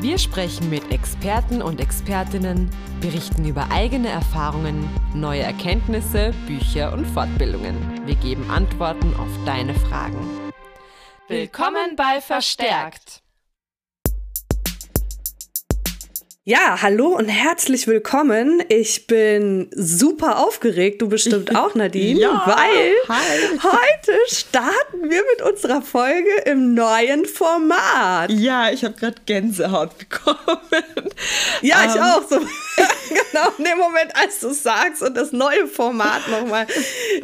Wir sprechen mit Experten und Expertinnen, berichten über eigene Erfahrungen, neue Erkenntnisse, Bücher und Fortbildungen. Wir geben Antworten auf deine Fragen. Willkommen bei Verstärkt! Ja, hallo und herzlich willkommen. Ich bin super aufgeregt, du bestimmt auch, Nadine, ja, weil hi. heute starten wir mit unserer Folge im neuen Format. Ja, ich habe gerade Gänsehaut bekommen. Ja, ich Ähm. auch. So, genau in dem Moment, als du sagst und das neue Format nochmal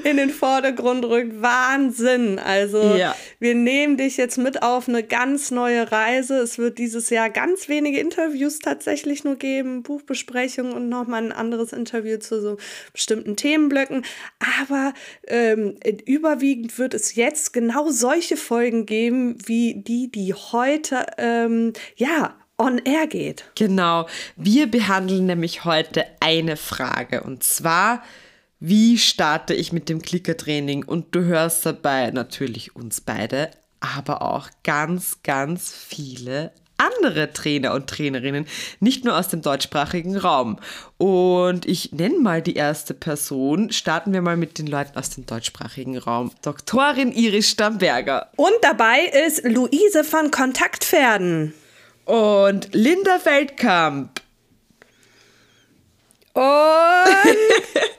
in den Vordergrund rückt. Wahnsinn. Also Ja. wir nehmen dich jetzt mit auf eine ganz neue Reise. Es wird dieses Jahr ganz wenige Interviews tatsächlich nur geben, Buchbesprechungen und nochmal ein anderes Interview zu so bestimmten Themenblöcken. Aber ähm, überwiegend wird es jetzt genau solche Folgen geben, wie die, die heute, ähm, ja, on air geht. Genau, wir behandeln nämlich heute eine Frage und zwar, wie starte ich mit dem Klickertraining? Und du hörst dabei natürlich uns beide, aber auch ganz, ganz viele andere Trainer und Trainerinnen, nicht nur aus dem deutschsprachigen Raum. Und ich nenne mal die erste Person. Starten wir mal mit den Leuten aus dem deutschsprachigen Raum. Doktorin Iris Stamberger Und dabei ist Luise von Kontaktpferden. und Linda Feldkamp. Und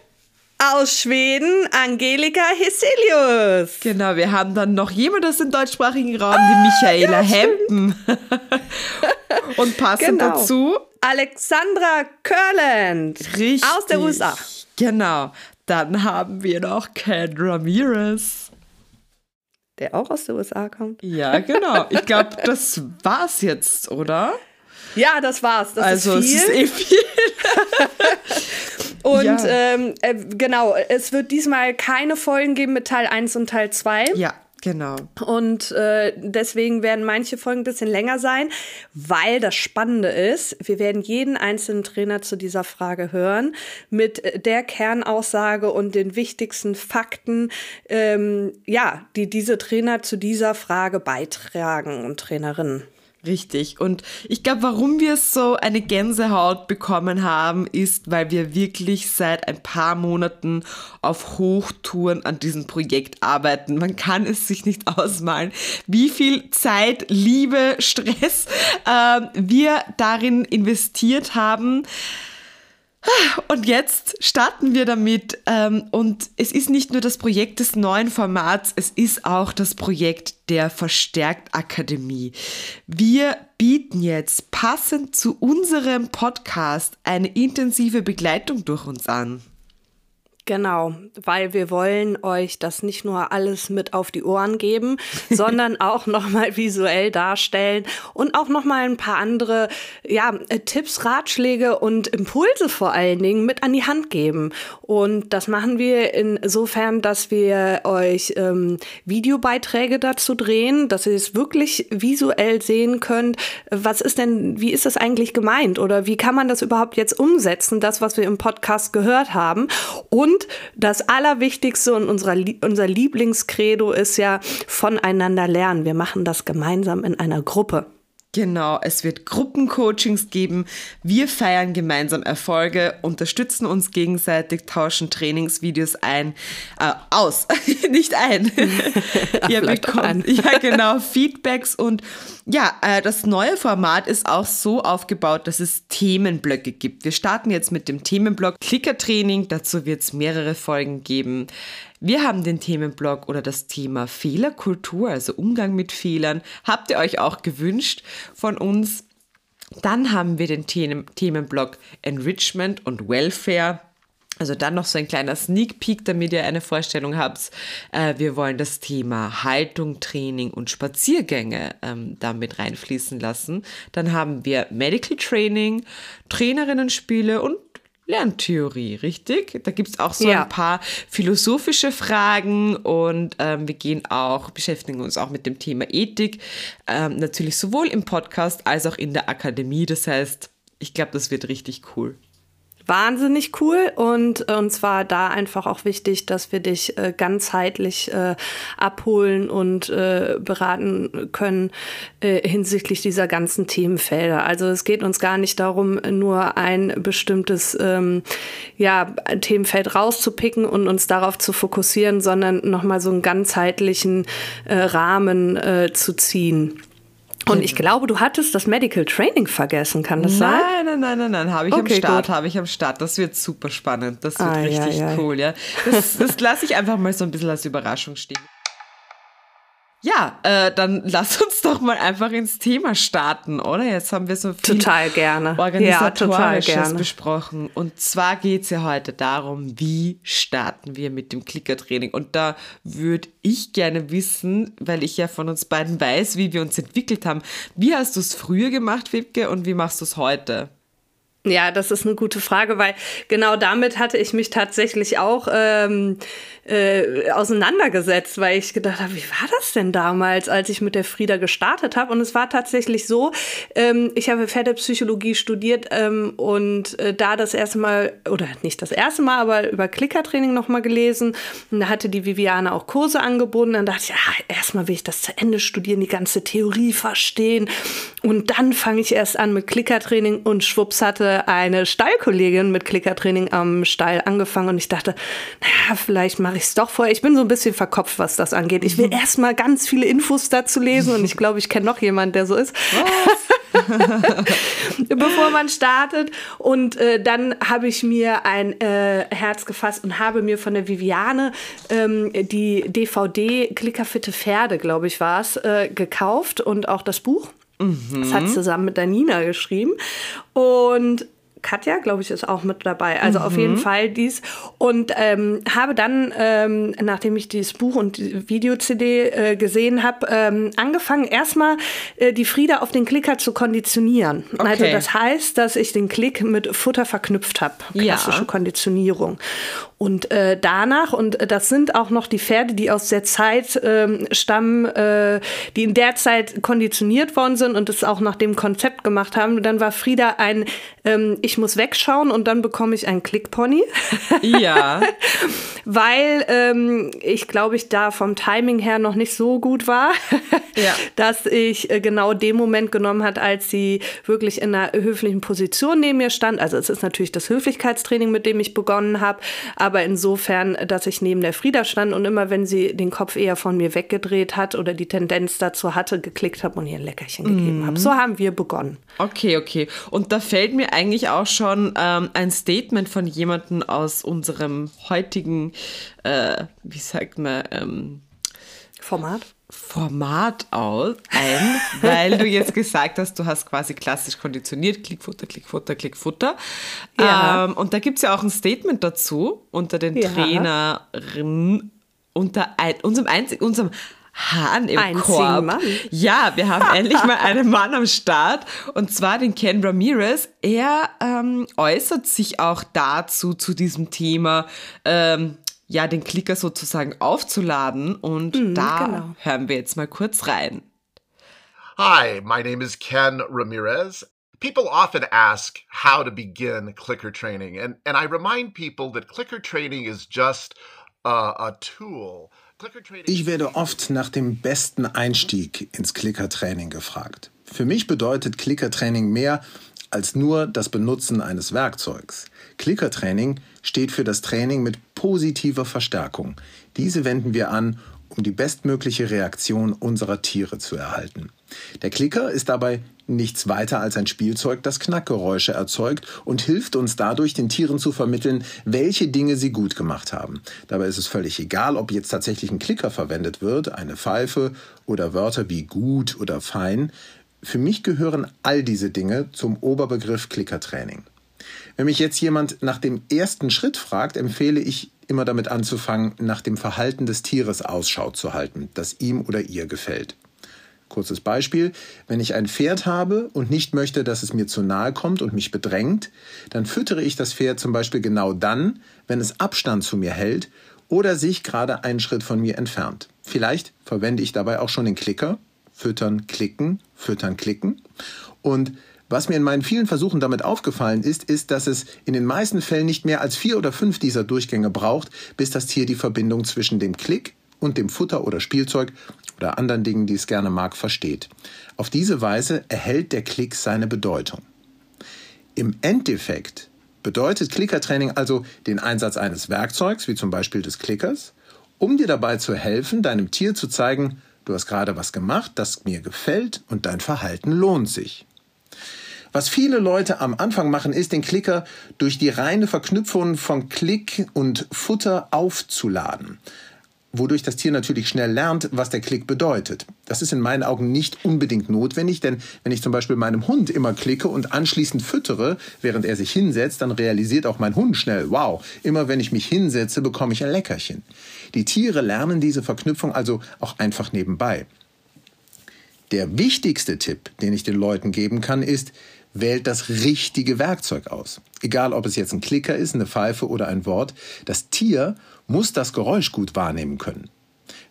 aus Schweden Angelika Heselius. Genau, wir haben dann noch jemand aus dem deutschsprachigen Raum, die Michaela Hempen. Und passend Genau. dazu, Alexandra Curland. richtig. Aus der USA. Genau. Dann haben wir noch Ken Ramirez. Der auch aus der USA kommt. Ja, genau. Ich glaube, das war's jetzt, oder? Ja, das war's. Das also ist es viel. ist eh viel. Und ja. ähm, äh, genau, es wird diesmal keine Folgen geben mit Teil 1 und Teil 2. Ja, genau. Und äh, deswegen werden manche Folgen ein bisschen länger sein, weil das Spannende ist, wir werden jeden einzelnen Trainer zu dieser Frage hören mit der Kernaussage und den wichtigsten Fakten, ähm, ja, die diese Trainer zu dieser Frage beitragen und Trainerinnen. Richtig. Und ich glaube, warum wir so eine Gänsehaut bekommen haben, ist, weil wir wirklich seit ein paar Monaten auf Hochtouren an diesem Projekt arbeiten. Man kann es sich nicht ausmalen, wie viel Zeit, Liebe, Stress ähm, wir darin investiert haben. Und jetzt starten wir damit. Ähm, und es ist nicht nur das Projekt des neuen Formats, es ist auch das Projekt der Verstärkt Akademie. Wir bieten jetzt passend zu unserem Podcast eine intensive Begleitung durch uns an. Genau, weil wir wollen euch das nicht nur alles mit auf die Ohren geben, sondern auch nochmal visuell darstellen und auch nochmal ein paar andere ja, äh, Tipps, Ratschläge und Impulse vor allen Dingen mit an die Hand geben. Und das machen wir insofern, dass wir euch ähm, Videobeiträge dazu drehen, dass ihr es wirklich visuell sehen könnt. Was ist denn, wie ist das eigentlich gemeint? Oder wie kann man das überhaupt jetzt umsetzen, das, was wir im Podcast gehört haben? Und das Allerwichtigste und unserer, Lie- unser Lieblingskredo ist ja voneinander lernen. Wir machen das gemeinsam in einer Gruppe. Genau, es wird Gruppencoachings geben. Wir feiern gemeinsam Erfolge, unterstützen uns gegenseitig, tauschen Trainingsvideos ein, äh, aus, nicht ein. Ihr auch ein. bekommt, ja genau, Feedbacks und ja, äh, das neue Format ist auch so aufgebaut, dass es Themenblöcke gibt. Wir starten jetzt mit dem Themenblock Klickertraining. Dazu wird es mehrere Folgen geben. Wir haben den Themenblock oder das Thema Fehlerkultur, also Umgang mit Fehlern. Habt ihr euch auch gewünscht von uns? Dann haben wir den Themen Themenblock Enrichment und Welfare. Also dann noch so ein kleiner Sneak Peek, damit ihr eine Vorstellung habt. Äh, wir wollen das Thema Haltung, Training und Spaziergänge ähm, damit reinfließen lassen. Dann haben wir Medical Training, Trainerinnenspiele und Lerntheorie, richtig? Da gibt es auch so ja. ein paar philosophische Fragen und ähm, wir gehen auch, beschäftigen uns auch mit dem Thema Ethik, ähm, natürlich sowohl im Podcast als auch in der Akademie. Das heißt, ich glaube, das wird richtig cool wahnsinnig cool und äh, uns war da einfach auch wichtig, dass wir dich äh, ganzheitlich äh, abholen und äh, beraten können äh, hinsichtlich dieser ganzen Themenfelder. Also es geht uns gar nicht darum, nur ein bestimmtes ähm, ja, Themenfeld rauszupicken und uns darauf zu fokussieren, sondern nochmal so einen ganzheitlichen äh, Rahmen zu ziehen. Und ich glaube, du hattest das Medical Training vergessen, kann das nein, sein? Nein, nein, nein, nein, nein, habe ich okay, am Start, habe ich am Start. Das wird super spannend, das wird ah, richtig ja, ja. cool, ja. Das, das lasse ich einfach mal so ein bisschen als Überraschung stehen. Ja, äh, dann lass uns doch mal einfach ins Thema starten, oder? Jetzt haben wir so viel total gerne. Organisatorisches ja, gerne. besprochen. Und zwar geht es ja heute darum, wie starten wir mit dem Klickertraining. Und da würde ich gerne wissen, weil ich ja von uns beiden weiß, wie wir uns entwickelt haben. Wie hast du es früher gemacht, Wibke, und wie machst du es heute? Ja, das ist eine gute Frage, weil genau damit hatte ich mich tatsächlich auch ähm, äh, auseinandergesetzt, weil ich gedacht habe, wie war das denn damals, als ich mit der Frieda gestartet habe? Und es war tatsächlich so, ähm, ich habe Pferdepsychologie studiert ähm, und äh, da das erste Mal, oder nicht das erste Mal, aber über Klickertraining nochmal gelesen. Und da hatte die Viviane auch Kurse angeboten. Dann dachte ich, ja, erstmal will ich das zu Ende studieren, die ganze Theorie verstehen. Und dann fange ich erst an mit Klickertraining und schwupps hatte eine Stallkollegin mit Klickertraining am Stall angefangen und ich dachte, naja, vielleicht mache ich es doch vorher. Ich bin so ein bisschen verkopft, was das angeht. Ich will mhm. erst mal ganz viele Infos dazu lesen und ich glaube, ich kenne noch jemanden, der so ist. Bevor man startet. Und äh, dann habe ich mir ein äh, Herz gefasst und habe mir von der Viviane ähm, die DVD Klickerfitte Pferde, glaube ich, war es, äh, gekauft und auch das Buch. Mhm. Das hat zusammen mit der Nina geschrieben. Und Katja, glaube ich, ist auch mit dabei. Also mhm. auf jeden mhm. Fall dies. Und ähm, habe dann, ähm, nachdem ich dieses Buch und die Video-CD äh, gesehen habe, ähm, angefangen, erstmal äh, die Frieda auf den Klicker zu konditionieren. Okay. Also das heißt, dass ich den Klick mit Futter verknüpft habe. Klassische ja. Konditionierung. Und äh, danach, und das sind auch noch die Pferde, die aus der Zeit ähm, stammen, äh, die in der Zeit konditioniert worden sind und das auch nach dem Konzept gemacht haben. Dann war Frieda ein, ähm, ich muss wegschauen und dann bekomme ich einen Klickpony. Ja. Weil ähm, ich glaube, ich da vom Timing her noch nicht so gut war, ja. dass ich äh, genau den Moment genommen hat, als sie wirklich in einer höflichen Position neben mir stand. Also es ist natürlich das Höflichkeitstraining, mit dem ich begonnen habe aber insofern, dass ich neben der Frieda stand und immer, wenn sie den Kopf eher von mir weggedreht hat oder die Tendenz dazu hatte, geklickt habe und ihr ein Leckerchen mhm. gegeben habe. So haben wir begonnen. Okay, okay. Und da fällt mir eigentlich auch schon ähm, ein Statement von jemandem aus unserem heutigen, äh, wie sagt man, ähm, Format? Format aus ein, weil du jetzt gesagt hast, du hast quasi klassisch konditioniert, Klickfutter, Klickfutter, Klickfutter. Ja. Ähm, und da gibt es ja auch ein Statement dazu unter den ja. Trainerinnen, unter ein, unserem einzigen, unserem Hahn im Einzigen Korb. Mann. Ja, wir haben endlich mal einen Mann am Start und zwar den Ken Ramirez. Er ähm, äußert sich auch dazu, zu diesem Thema. Ähm, ja, den Klicker sozusagen aufzuladen. Und mhm, da genau. hören wir jetzt mal kurz rein. Hi, my name is Ken Ramirez. People often ask how to begin clicker training, and, and I remind people that clicker training is just a, a tool. Ich werde oft nach dem besten Einstieg ins Klickertraining gefragt. Für mich bedeutet Klickertraining mehr als nur das Benutzen eines Werkzeugs. Klickertraining steht für das Training mit positiver Verstärkung. Diese wenden wir an, um die bestmögliche Reaktion unserer Tiere zu erhalten. Der Klicker ist dabei nichts weiter als ein Spielzeug, das Knackgeräusche erzeugt und hilft uns dadurch, den Tieren zu vermitteln, welche Dinge sie gut gemacht haben. Dabei ist es völlig egal, ob jetzt tatsächlich ein Klicker verwendet wird, eine Pfeife oder Wörter wie gut oder fein. Für mich gehören all diese Dinge zum Oberbegriff Klickertraining. Wenn mich jetzt jemand nach dem ersten Schritt fragt, empfehle ich immer damit anzufangen, nach dem Verhalten des Tieres Ausschau zu halten, das ihm oder ihr gefällt. Kurzes Beispiel, wenn ich ein Pferd habe und nicht möchte, dass es mir zu nahe kommt und mich bedrängt, dann füttere ich das Pferd zum Beispiel genau dann, wenn es Abstand zu mir hält oder sich gerade einen Schritt von mir entfernt. Vielleicht verwende ich dabei auch schon den Klicker, füttern, klicken, füttern, klicken. Und was mir in meinen vielen Versuchen damit aufgefallen ist, ist, dass es in den meisten Fällen nicht mehr als vier oder fünf dieser Durchgänge braucht, bis das Tier die Verbindung zwischen dem Klick und dem Futter oder Spielzeug oder anderen Dingen, die es gerne mag, versteht. Auf diese Weise erhält der Klick seine Bedeutung. Im Endeffekt bedeutet Klickertraining also den Einsatz eines Werkzeugs, wie zum Beispiel des Klickers, um dir dabei zu helfen, deinem Tier zu zeigen, du hast gerade was gemacht, das mir gefällt und dein Verhalten lohnt sich. Was viele Leute am Anfang machen, ist den Klicker durch die reine Verknüpfung von Klick und Futter aufzuladen wodurch das Tier natürlich schnell lernt, was der Klick bedeutet. Das ist in meinen Augen nicht unbedingt notwendig, denn wenn ich zum Beispiel meinem Hund immer klicke und anschließend füttere, während er sich hinsetzt, dann realisiert auch mein Hund schnell, wow, immer wenn ich mich hinsetze, bekomme ich ein Leckerchen. Die Tiere lernen diese Verknüpfung also auch einfach nebenbei. Der wichtigste Tipp, den ich den Leuten geben kann, ist, wählt das richtige Werkzeug aus. Egal, ob es jetzt ein Klicker ist, eine Pfeife oder ein Wort, das Tier muss das Geräusch gut wahrnehmen können.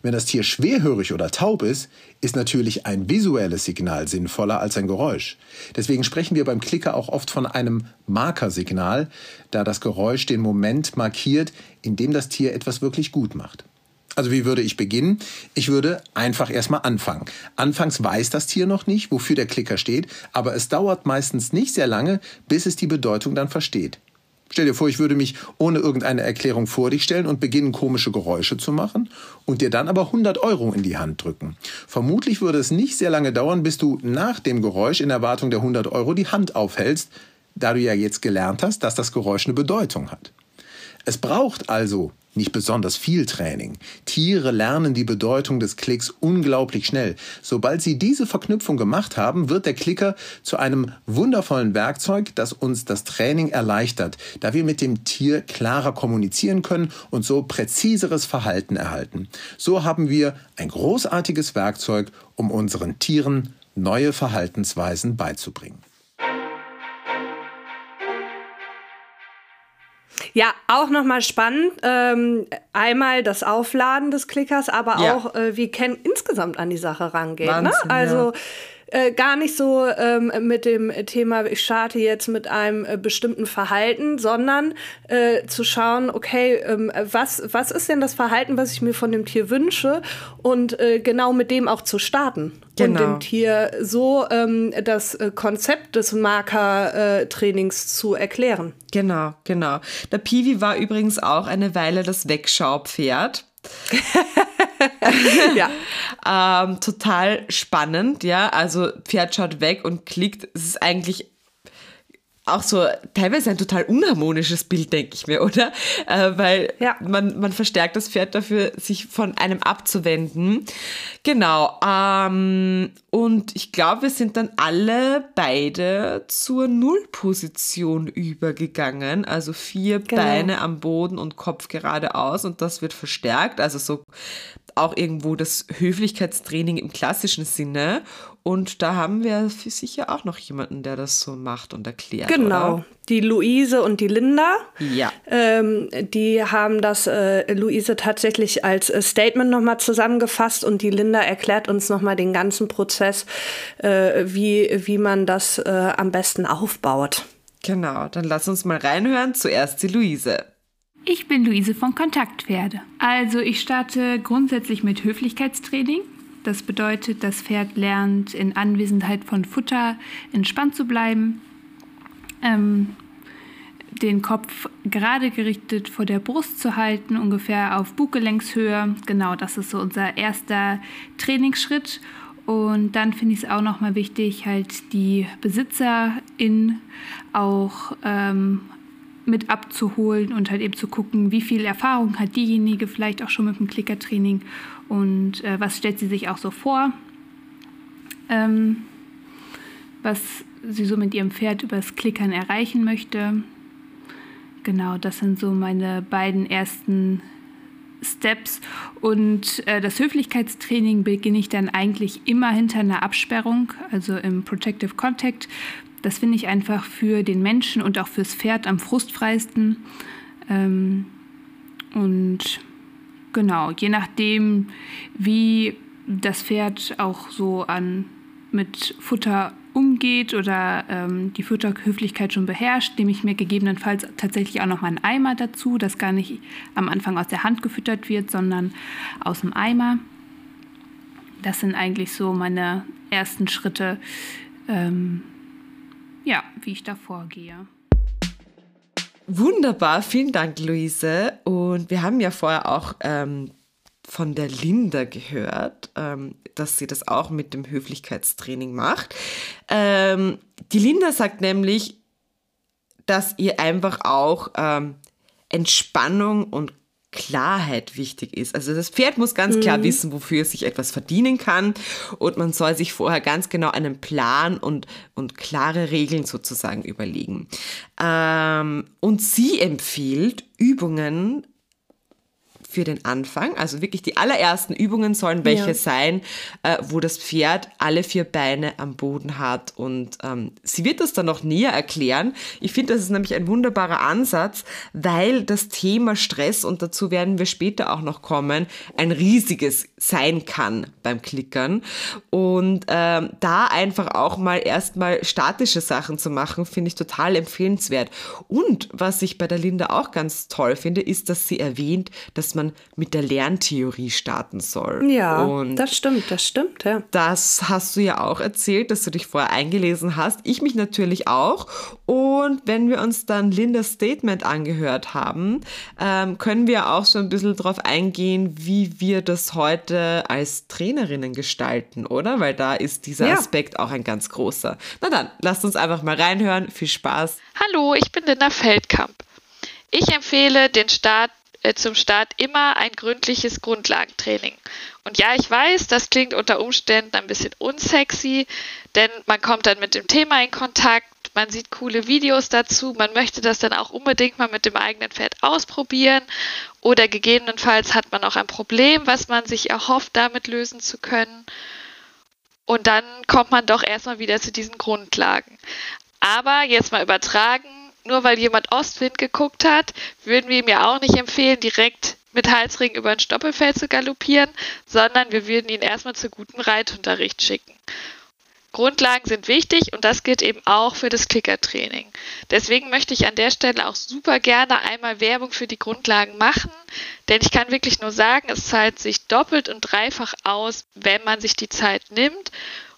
Wenn das Tier schwerhörig oder taub ist, ist natürlich ein visuelles Signal sinnvoller als ein Geräusch. Deswegen sprechen wir beim Klicker auch oft von einem Markersignal, da das Geräusch den Moment markiert, in dem das Tier etwas wirklich gut macht. Also wie würde ich beginnen? Ich würde einfach erstmal anfangen. Anfangs weiß das Tier noch nicht, wofür der Klicker steht, aber es dauert meistens nicht sehr lange, bis es die Bedeutung dann versteht. Stell dir vor, ich würde mich ohne irgendeine Erklärung vor dich stellen und beginnen, komische Geräusche zu machen und dir dann aber 100 Euro in die Hand drücken. Vermutlich würde es nicht sehr lange dauern, bis du nach dem Geräusch in Erwartung der 100 Euro die Hand aufhältst, da du ja jetzt gelernt hast, dass das Geräusch eine Bedeutung hat. Es braucht also nicht besonders viel Training. Tiere lernen die Bedeutung des Klicks unglaublich schnell. Sobald sie diese Verknüpfung gemacht haben, wird der Klicker zu einem wundervollen Werkzeug, das uns das Training erleichtert, da wir mit dem Tier klarer kommunizieren können und so präziseres Verhalten erhalten. So haben wir ein großartiges Werkzeug, um unseren Tieren neue Verhaltensweisen beizubringen. Ja, auch nochmal spannend. Ähm, einmal das Aufladen des Klickers, aber ja. auch, äh, wie Ken insgesamt an die Sache rangeht. Ne? Wahnsinn, ne? Also ja. Äh, gar nicht so ähm, mit dem Thema, ich starte jetzt mit einem äh, bestimmten Verhalten, sondern äh, zu schauen, okay, ähm, was, was ist denn das Verhalten, was ich mir von dem Tier wünsche und äh, genau mit dem auch zu starten. Genau. Und dem Tier so ähm, das äh, Konzept des Markertrainings zu erklären. Genau, genau. Der Piwi war übrigens auch eine Weile das Wegschaupferd. ja. ähm, total spannend, ja. Also Pferd schaut weg und klickt. Es ist eigentlich auch so teilweise ein total unharmonisches Bild, denke ich mir, oder? Äh, weil ja. man, man verstärkt das Pferd dafür, sich von einem abzuwenden. Genau. Ähm, und ich glaube, wir sind dann alle beide zur Nullposition übergegangen. Also vier genau. Beine am Boden und Kopf geradeaus und das wird verstärkt. Also so auch irgendwo das Höflichkeitstraining im klassischen Sinne. Und da haben wir für sicher auch noch jemanden, der das so macht und erklärt. Genau. Oder? Die Luise und die Linda. Ja. Ähm, die haben das, äh, Luise tatsächlich als äh, Statement nochmal zusammengefasst und die Linda erklärt uns nochmal den ganzen Prozess, äh, wie, wie man das äh, am besten aufbaut. Genau, dann lass uns mal reinhören. Zuerst die Luise. Ich bin Luise von Kontaktpferde. Also ich starte grundsätzlich mit Höflichkeitstraining. Das bedeutet, das Pferd lernt in Anwesenheit von Futter entspannt zu bleiben, ähm, den Kopf gerade gerichtet vor der Brust zu halten, ungefähr auf Bugelenkshöhe. Genau, das ist so unser erster Trainingsschritt. Und dann finde ich es auch nochmal wichtig, halt die Besitzerin auch ähm, mit abzuholen und halt eben zu gucken, wie viel Erfahrung hat diejenige vielleicht auch schon mit dem Klickertraining und äh, was stellt sie sich auch so vor. Ähm, was sie so mit ihrem Pferd übers Klickern erreichen möchte. Genau, das sind so meine beiden ersten Steps. Und äh, das Höflichkeitstraining beginne ich dann eigentlich immer hinter einer Absperrung, also im Protective Contact. Das finde ich einfach für den Menschen und auch fürs Pferd am frustfreisten. Ähm, und genau, je nachdem, wie das Pferd auch so an mit Futter umgeht oder ähm, die Futterhöflichkeit schon beherrscht, nehme ich mir gegebenenfalls tatsächlich auch noch mal einen Eimer dazu, das gar nicht am Anfang aus der Hand gefüttert wird, sondern aus dem Eimer. Das sind eigentlich so meine ersten Schritte, ähm, ja, wie ich da vorgehe. Wunderbar, vielen Dank, Luise. Und wir haben ja vorher auch ähm, von der Linda gehört, ähm, dass sie das auch mit dem Höflichkeitstraining macht. Ähm, die Linda sagt nämlich, dass ihr einfach auch ähm, Entspannung und Klarheit wichtig ist. Also das Pferd muss ganz klar mhm. wissen, wofür es sich etwas verdienen kann und man soll sich vorher ganz genau einen Plan und, und klare Regeln sozusagen überlegen. Ähm, und sie empfiehlt Übungen für den Anfang. Also wirklich die allerersten Übungen sollen welche ja. sein, äh, wo das Pferd alle vier Beine am Boden hat. Und ähm, sie wird das dann noch näher erklären. Ich finde, das ist nämlich ein wunderbarer Ansatz, weil das Thema Stress, und dazu werden wir später auch noch kommen, ein riesiges sein kann beim Klickern. Und ähm, da einfach auch mal erstmal statische Sachen zu machen, finde ich total empfehlenswert. Und was ich bei der Linda auch ganz toll finde, ist, dass sie erwähnt, dass man mit der Lerntheorie starten soll. Ja, und das stimmt, das stimmt, ja. Das hast du ja auch erzählt, dass du dich vorher eingelesen hast. Ich mich natürlich auch. Und wenn wir uns dann Lindas Statement angehört haben, ähm, können wir auch so ein bisschen darauf eingehen, wie wir das heute als Trainerinnen gestalten, oder? Weil da ist dieser ja. Aspekt auch ein ganz großer. Na dann, lasst uns einfach mal reinhören. Viel Spaß. Hallo, ich bin Linda Feldkamp. Ich empfehle den Start zum Start immer ein gründliches Grundlagentraining. Und ja, ich weiß, das klingt unter Umständen ein bisschen unsexy, denn man kommt dann mit dem Thema in Kontakt, man sieht coole Videos dazu, man möchte das dann auch unbedingt mal mit dem eigenen Pferd ausprobieren oder gegebenenfalls hat man auch ein Problem, was man sich erhofft, damit lösen zu können. Und dann kommt man doch erstmal wieder zu diesen Grundlagen. Aber jetzt mal übertragen, nur weil jemand Ostwind geguckt hat, würden wir ihm ja auch nicht empfehlen, direkt mit Halsring über ein Stoppelfeld zu galoppieren, sondern wir würden ihn erstmal zu gutem Reitunterricht schicken. Grundlagen sind wichtig und das gilt eben auch für das Klickertraining. Deswegen möchte ich an der Stelle auch super gerne einmal Werbung für die Grundlagen machen, denn ich kann wirklich nur sagen, es zahlt sich doppelt und dreifach aus, wenn man sich die Zeit nimmt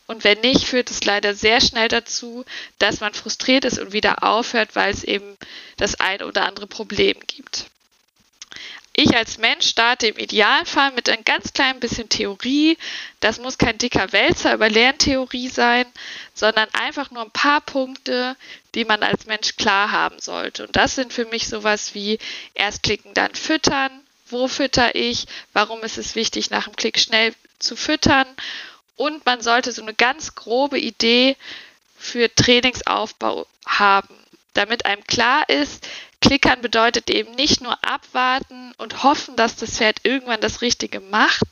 und wenn nicht, führt es leider sehr schnell dazu, dass man frustriert ist und wieder aufhört, weil es eben das ein oder andere Problem gibt. Ich als Mensch starte im Idealfall mit ein ganz klein bisschen Theorie. Das muss kein dicker Wälzer über Lerntheorie sein, sondern einfach nur ein paar Punkte, die man als Mensch klar haben sollte. Und das sind für mich sowas wie erst klicken, dann füttern. Wo fütter ich? Warum ist es wichtig, nach dem Klick schnell zu füttern? Und man sollte so eine ganz grobe Idee für Trainingsaufbau haben, damit einem klar ist, Klickern bedeutet eben nicht nur abwarten und hoffen, dass das Pferd irgendwann das Richtige macht,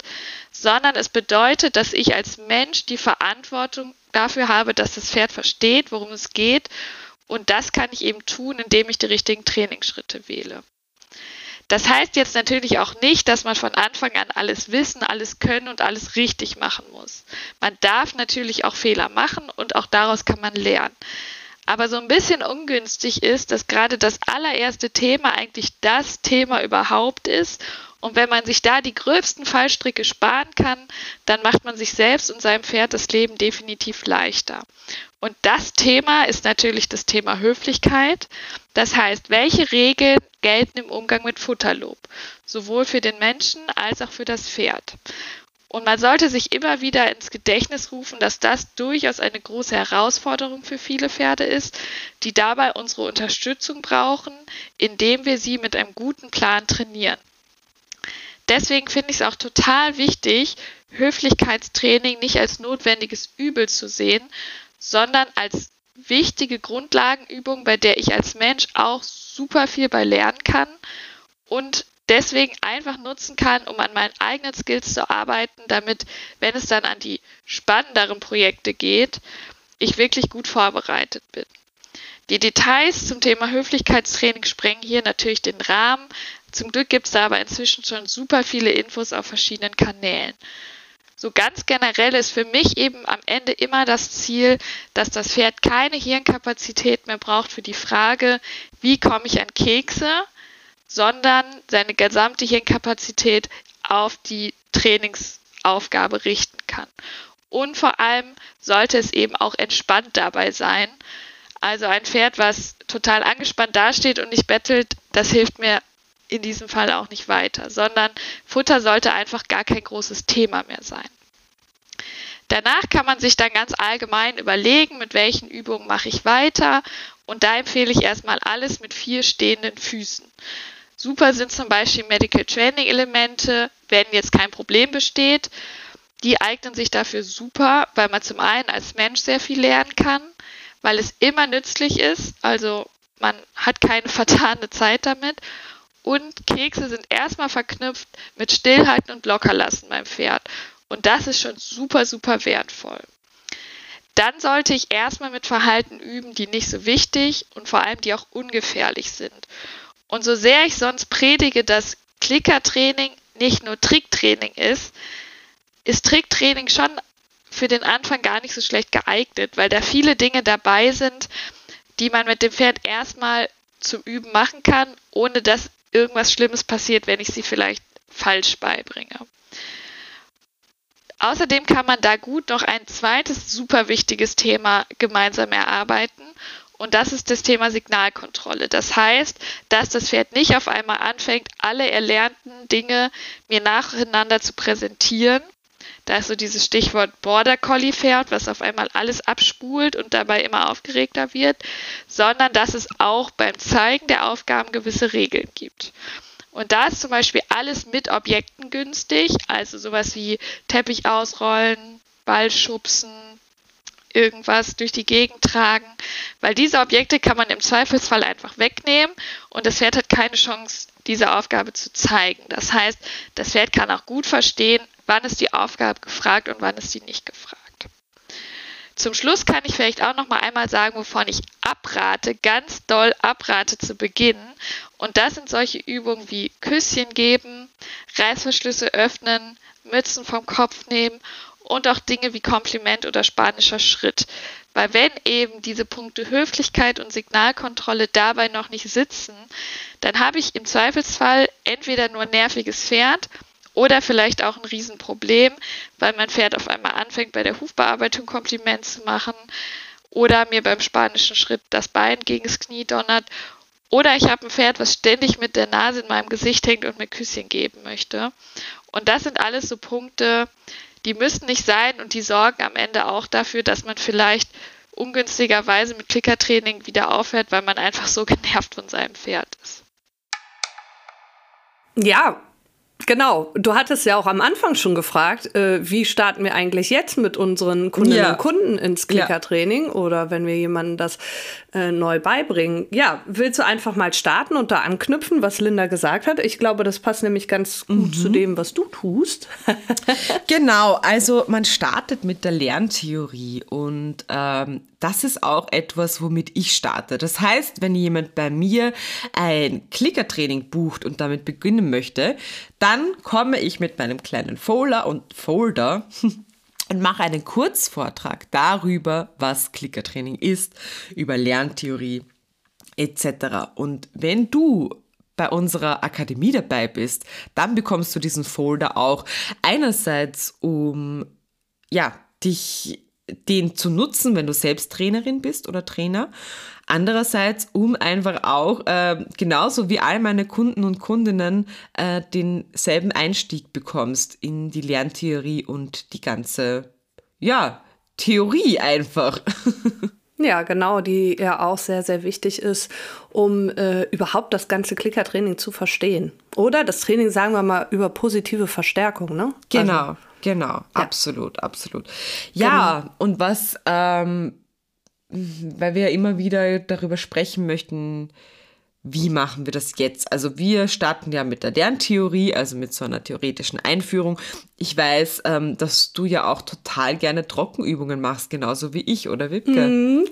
sondern es bedeutet, dass ich als Mensch die Verantwortung dafür habe, dass das Pferd versteht, worum es geht. Und das kann ich eben tun, indem ich die richtigen Trainingsschritte wähle. Das heißt jetzt natürlich auch nicht, dass man von Anfang an alles wissen, alles können und alles richtig machen muss. Man darf natürlich auch Fehler machen und auch daraus kann man lernen. Aber so ein bisschen ungünstig ist, dass gerade das allererste Thema eigentlich das Thema überhaupt ist. Und wenn man sich da die gröbsten Fallstricke sparen kann, dann macht man sich selbst und seinem Pferd das Leben definitiv leichter. Und das Thema ist natürlich das Thema Höflichkeit. Das heißt, welche Regeln gelten im Umgang mit Futterlob, sowohl für den Menschen als auch für das Pferd. Und man sollte sich immer wieder ins Gedächtnis rufen, dass das durchaus eine große Herausforderung für viele Pferde ist, die dabei unsere Unterstützung brauchen, indem wir sie mit einem guten Plan trainieren. Deswegen finde ich es auch total wichtig, Höflichkeitstraining nicht als notwendiges Übel zu sehen, sondern als wichtige Grundlagenübung, bei der ich als Mensch auch super viel bei lernen kann und deswegen einfach nutzen kann, um an meinen eigenen Skills zu arbeiten, damit, wenn es dann an die spannenderen Projekte geht, ich wirklich gut vorbereitet bin. Die Details zum Thema Höflichkeitstraining sprengen hier natürlich den Rahmen. Zum Glück gibt es da aber inzwischen schon super viele Infos auf verschiedenen Kanälen. So ganz generell ist für mich eben am Ende immer das Ziel, dass das Pferd keine Hirnkapazität mehr braucht für die Frage, wie komme ich an Kekse, sondern seine gesamte Hirnkapazität auf die Trainingsaufgabe richten kann. Und vor allem sollte es eben auch entspannt dabei sein. Also ein Pferd, was total angespannt dasteht und nicht bettelt, das hilft mir in diesem Fall auch nicht weiter, sondern Futter sollte einfach gar kein großes Thema mehr sein. Danach kann man sich dann ganz allgemein überlegen, mit welchen Übungen mache ich weiter. Und da empfehle ich erstmal alles mit vier stehenden Füßen. Super sind zum Beispiel Medical Training Elemente, wenn jetzt kein Problem besteht. Die eignen sich dafür super, weil man zum einen als Mensch sehr viel lernen kann, weil es immer nützlich ist, also man hat keine vertane Zeit damit und Kekse sind erstmal verknüpft mit Stillhalten und Lockerlassen beim Pferd. Und das ist schon super, super wertvoll. Dann sollte ich erstmal mit Verhalten üben, die nicht so wichtig und vor allem die auch ungefährlich sind. Und so sehr ich sonst predige, dass Klickertraining nicht nur Tricktraining ist, ist Tricktraining schon für den Anfang gar nicht so schlecht geeignet, weil da viele Dinge dabei sind, die man mit dem Pferd erstmal zum Üben machen kann, ohne dass irgendwas Schlimmes passiert, wenn ich sie vielleicht falsch beibringe. Außerdem kann man da gut noch ein zweites super wichtiges Thema gemeinsam erarbeiten. Und das ist das Thema Signalkontrolle. Das heißt, dass das Pferd nicht auf einmal anfängt, alle erlernten Dinge mir nacheinander zu präsentieren. Da ist so dieses Stichwort Border Collie Pferd, was auf einmal alles abspult und dabei immer aufgeregter wird, sondern dass es auch beim Zeigen der Aufgaben gewisse Regeln gibt. Und da ist zum Beispiel alles mit Objekten günstig, also sowas wie Teppich ausrollen, Ball schubsen, irgendwas durch die Gegend tragen, weil diese Objekte kann man im Zweifelsfall einfach wegnehmen und das Pferd hat keine Chance, diese Aufgabe zu zeigen. Das heißt, das Pferd kann auch gut verstehen, wann ist die Aufgabe gefragt und wann ist sie nicht gefragt. Zum Schluss kann ich vielleicht auch noch mal einmal sagen, wovon ich abrate, ganz doll abrate zu Beginn. Und das sind solche Übungen wie Küsschen geben, Reißverschlüsse öffnen, Mützen vom Kopf nehmen und auch Dinge wie Kompliment oder spanischer Schritt. Weil wenn eben diese Punkte Höflichkeit und Signalkontrolle dabei noch nicht sitzen, dann habe ich im Zweifelsfall entweder nur ein nerviges Pferd oder vielleicht auch ein Riesenproblem, weil mein Pferd auf einmal anfängt, bei der Hufbearbeitung Kompliment zu machen oder mir beim spanischen Schritt das Bein gegen das Knie donnert. Oder ich habe ein Pferd, was ständig mit der Nase in meinem Gesicht hängt und mir Küsschen geben möchte. Und das sind alles so Punkte, die müssen nicht sein und die sorgen am Ende auch dafür, dass man vielleicht ungünstigerweise mit Klickertraining wieder aufhört, weil man einfach so genervt von seinem Pferd ist. Ja, Genau, du hattest ja auch am Anfang schon gefragt, äh, wie starten wir eigentlich jetzt mit unseren Kundinnen ja. und Kunden ins Klickertraining ja. oder wenn wir jemandem das äh, neu beibringen. Ja, willst du einfach mal starten und da anknüpfen, was Linda gesagt hat? Ich glaube, das passt nämlich ganz gut mhm. zu dem, was du tust. genau, also man startet mit der Lerntheorie und ähm, das ist auch etwas, womit ich starte. Das heißt, wenn jemand bei mir ein Klickertraining bucht und damit beginnen möchte, dann komme ich mit meinem kleinen Folder und Folder und mache einen Kurzvortrag darüber, was Klickertraining ist, über Lerntheorie etc. Und wenn du bei unserer Akademie dabei bist, dann bekommst du diesen Folder auch einerseits um ja, dich den zu nutzen, wenn du selbst Trainerin bist oder Trainer. Andererseits, um einfach auch, äh, genauso wie all meine Kunden und Kundinnen, äh, denselben Einstieg bekommst in die Lerntheorie und die ganze, ja, Theorie einfach. Ja, genau, die ja auch sehr, sehr wichtig ist, um äh, überhaupt das ganze Klickertraining zu verstehen. Oder das Training, sagen wir mal, über positive Verstärkung, ne? Genau. Also, Genau, ja. absolut, absolut. Ja, genau. und was ähm, weil wir ja immer wieder darüber sprechen möchten, wie machen wir das jetzt? Also wir starten ja mit der Lerntheorie, also mit so einer theoretischen Einführung. Ich weiß, ähm, dass du ja auch total gerne Trockenübungen machst, genauso wie ich, oder Wipke? Mhm.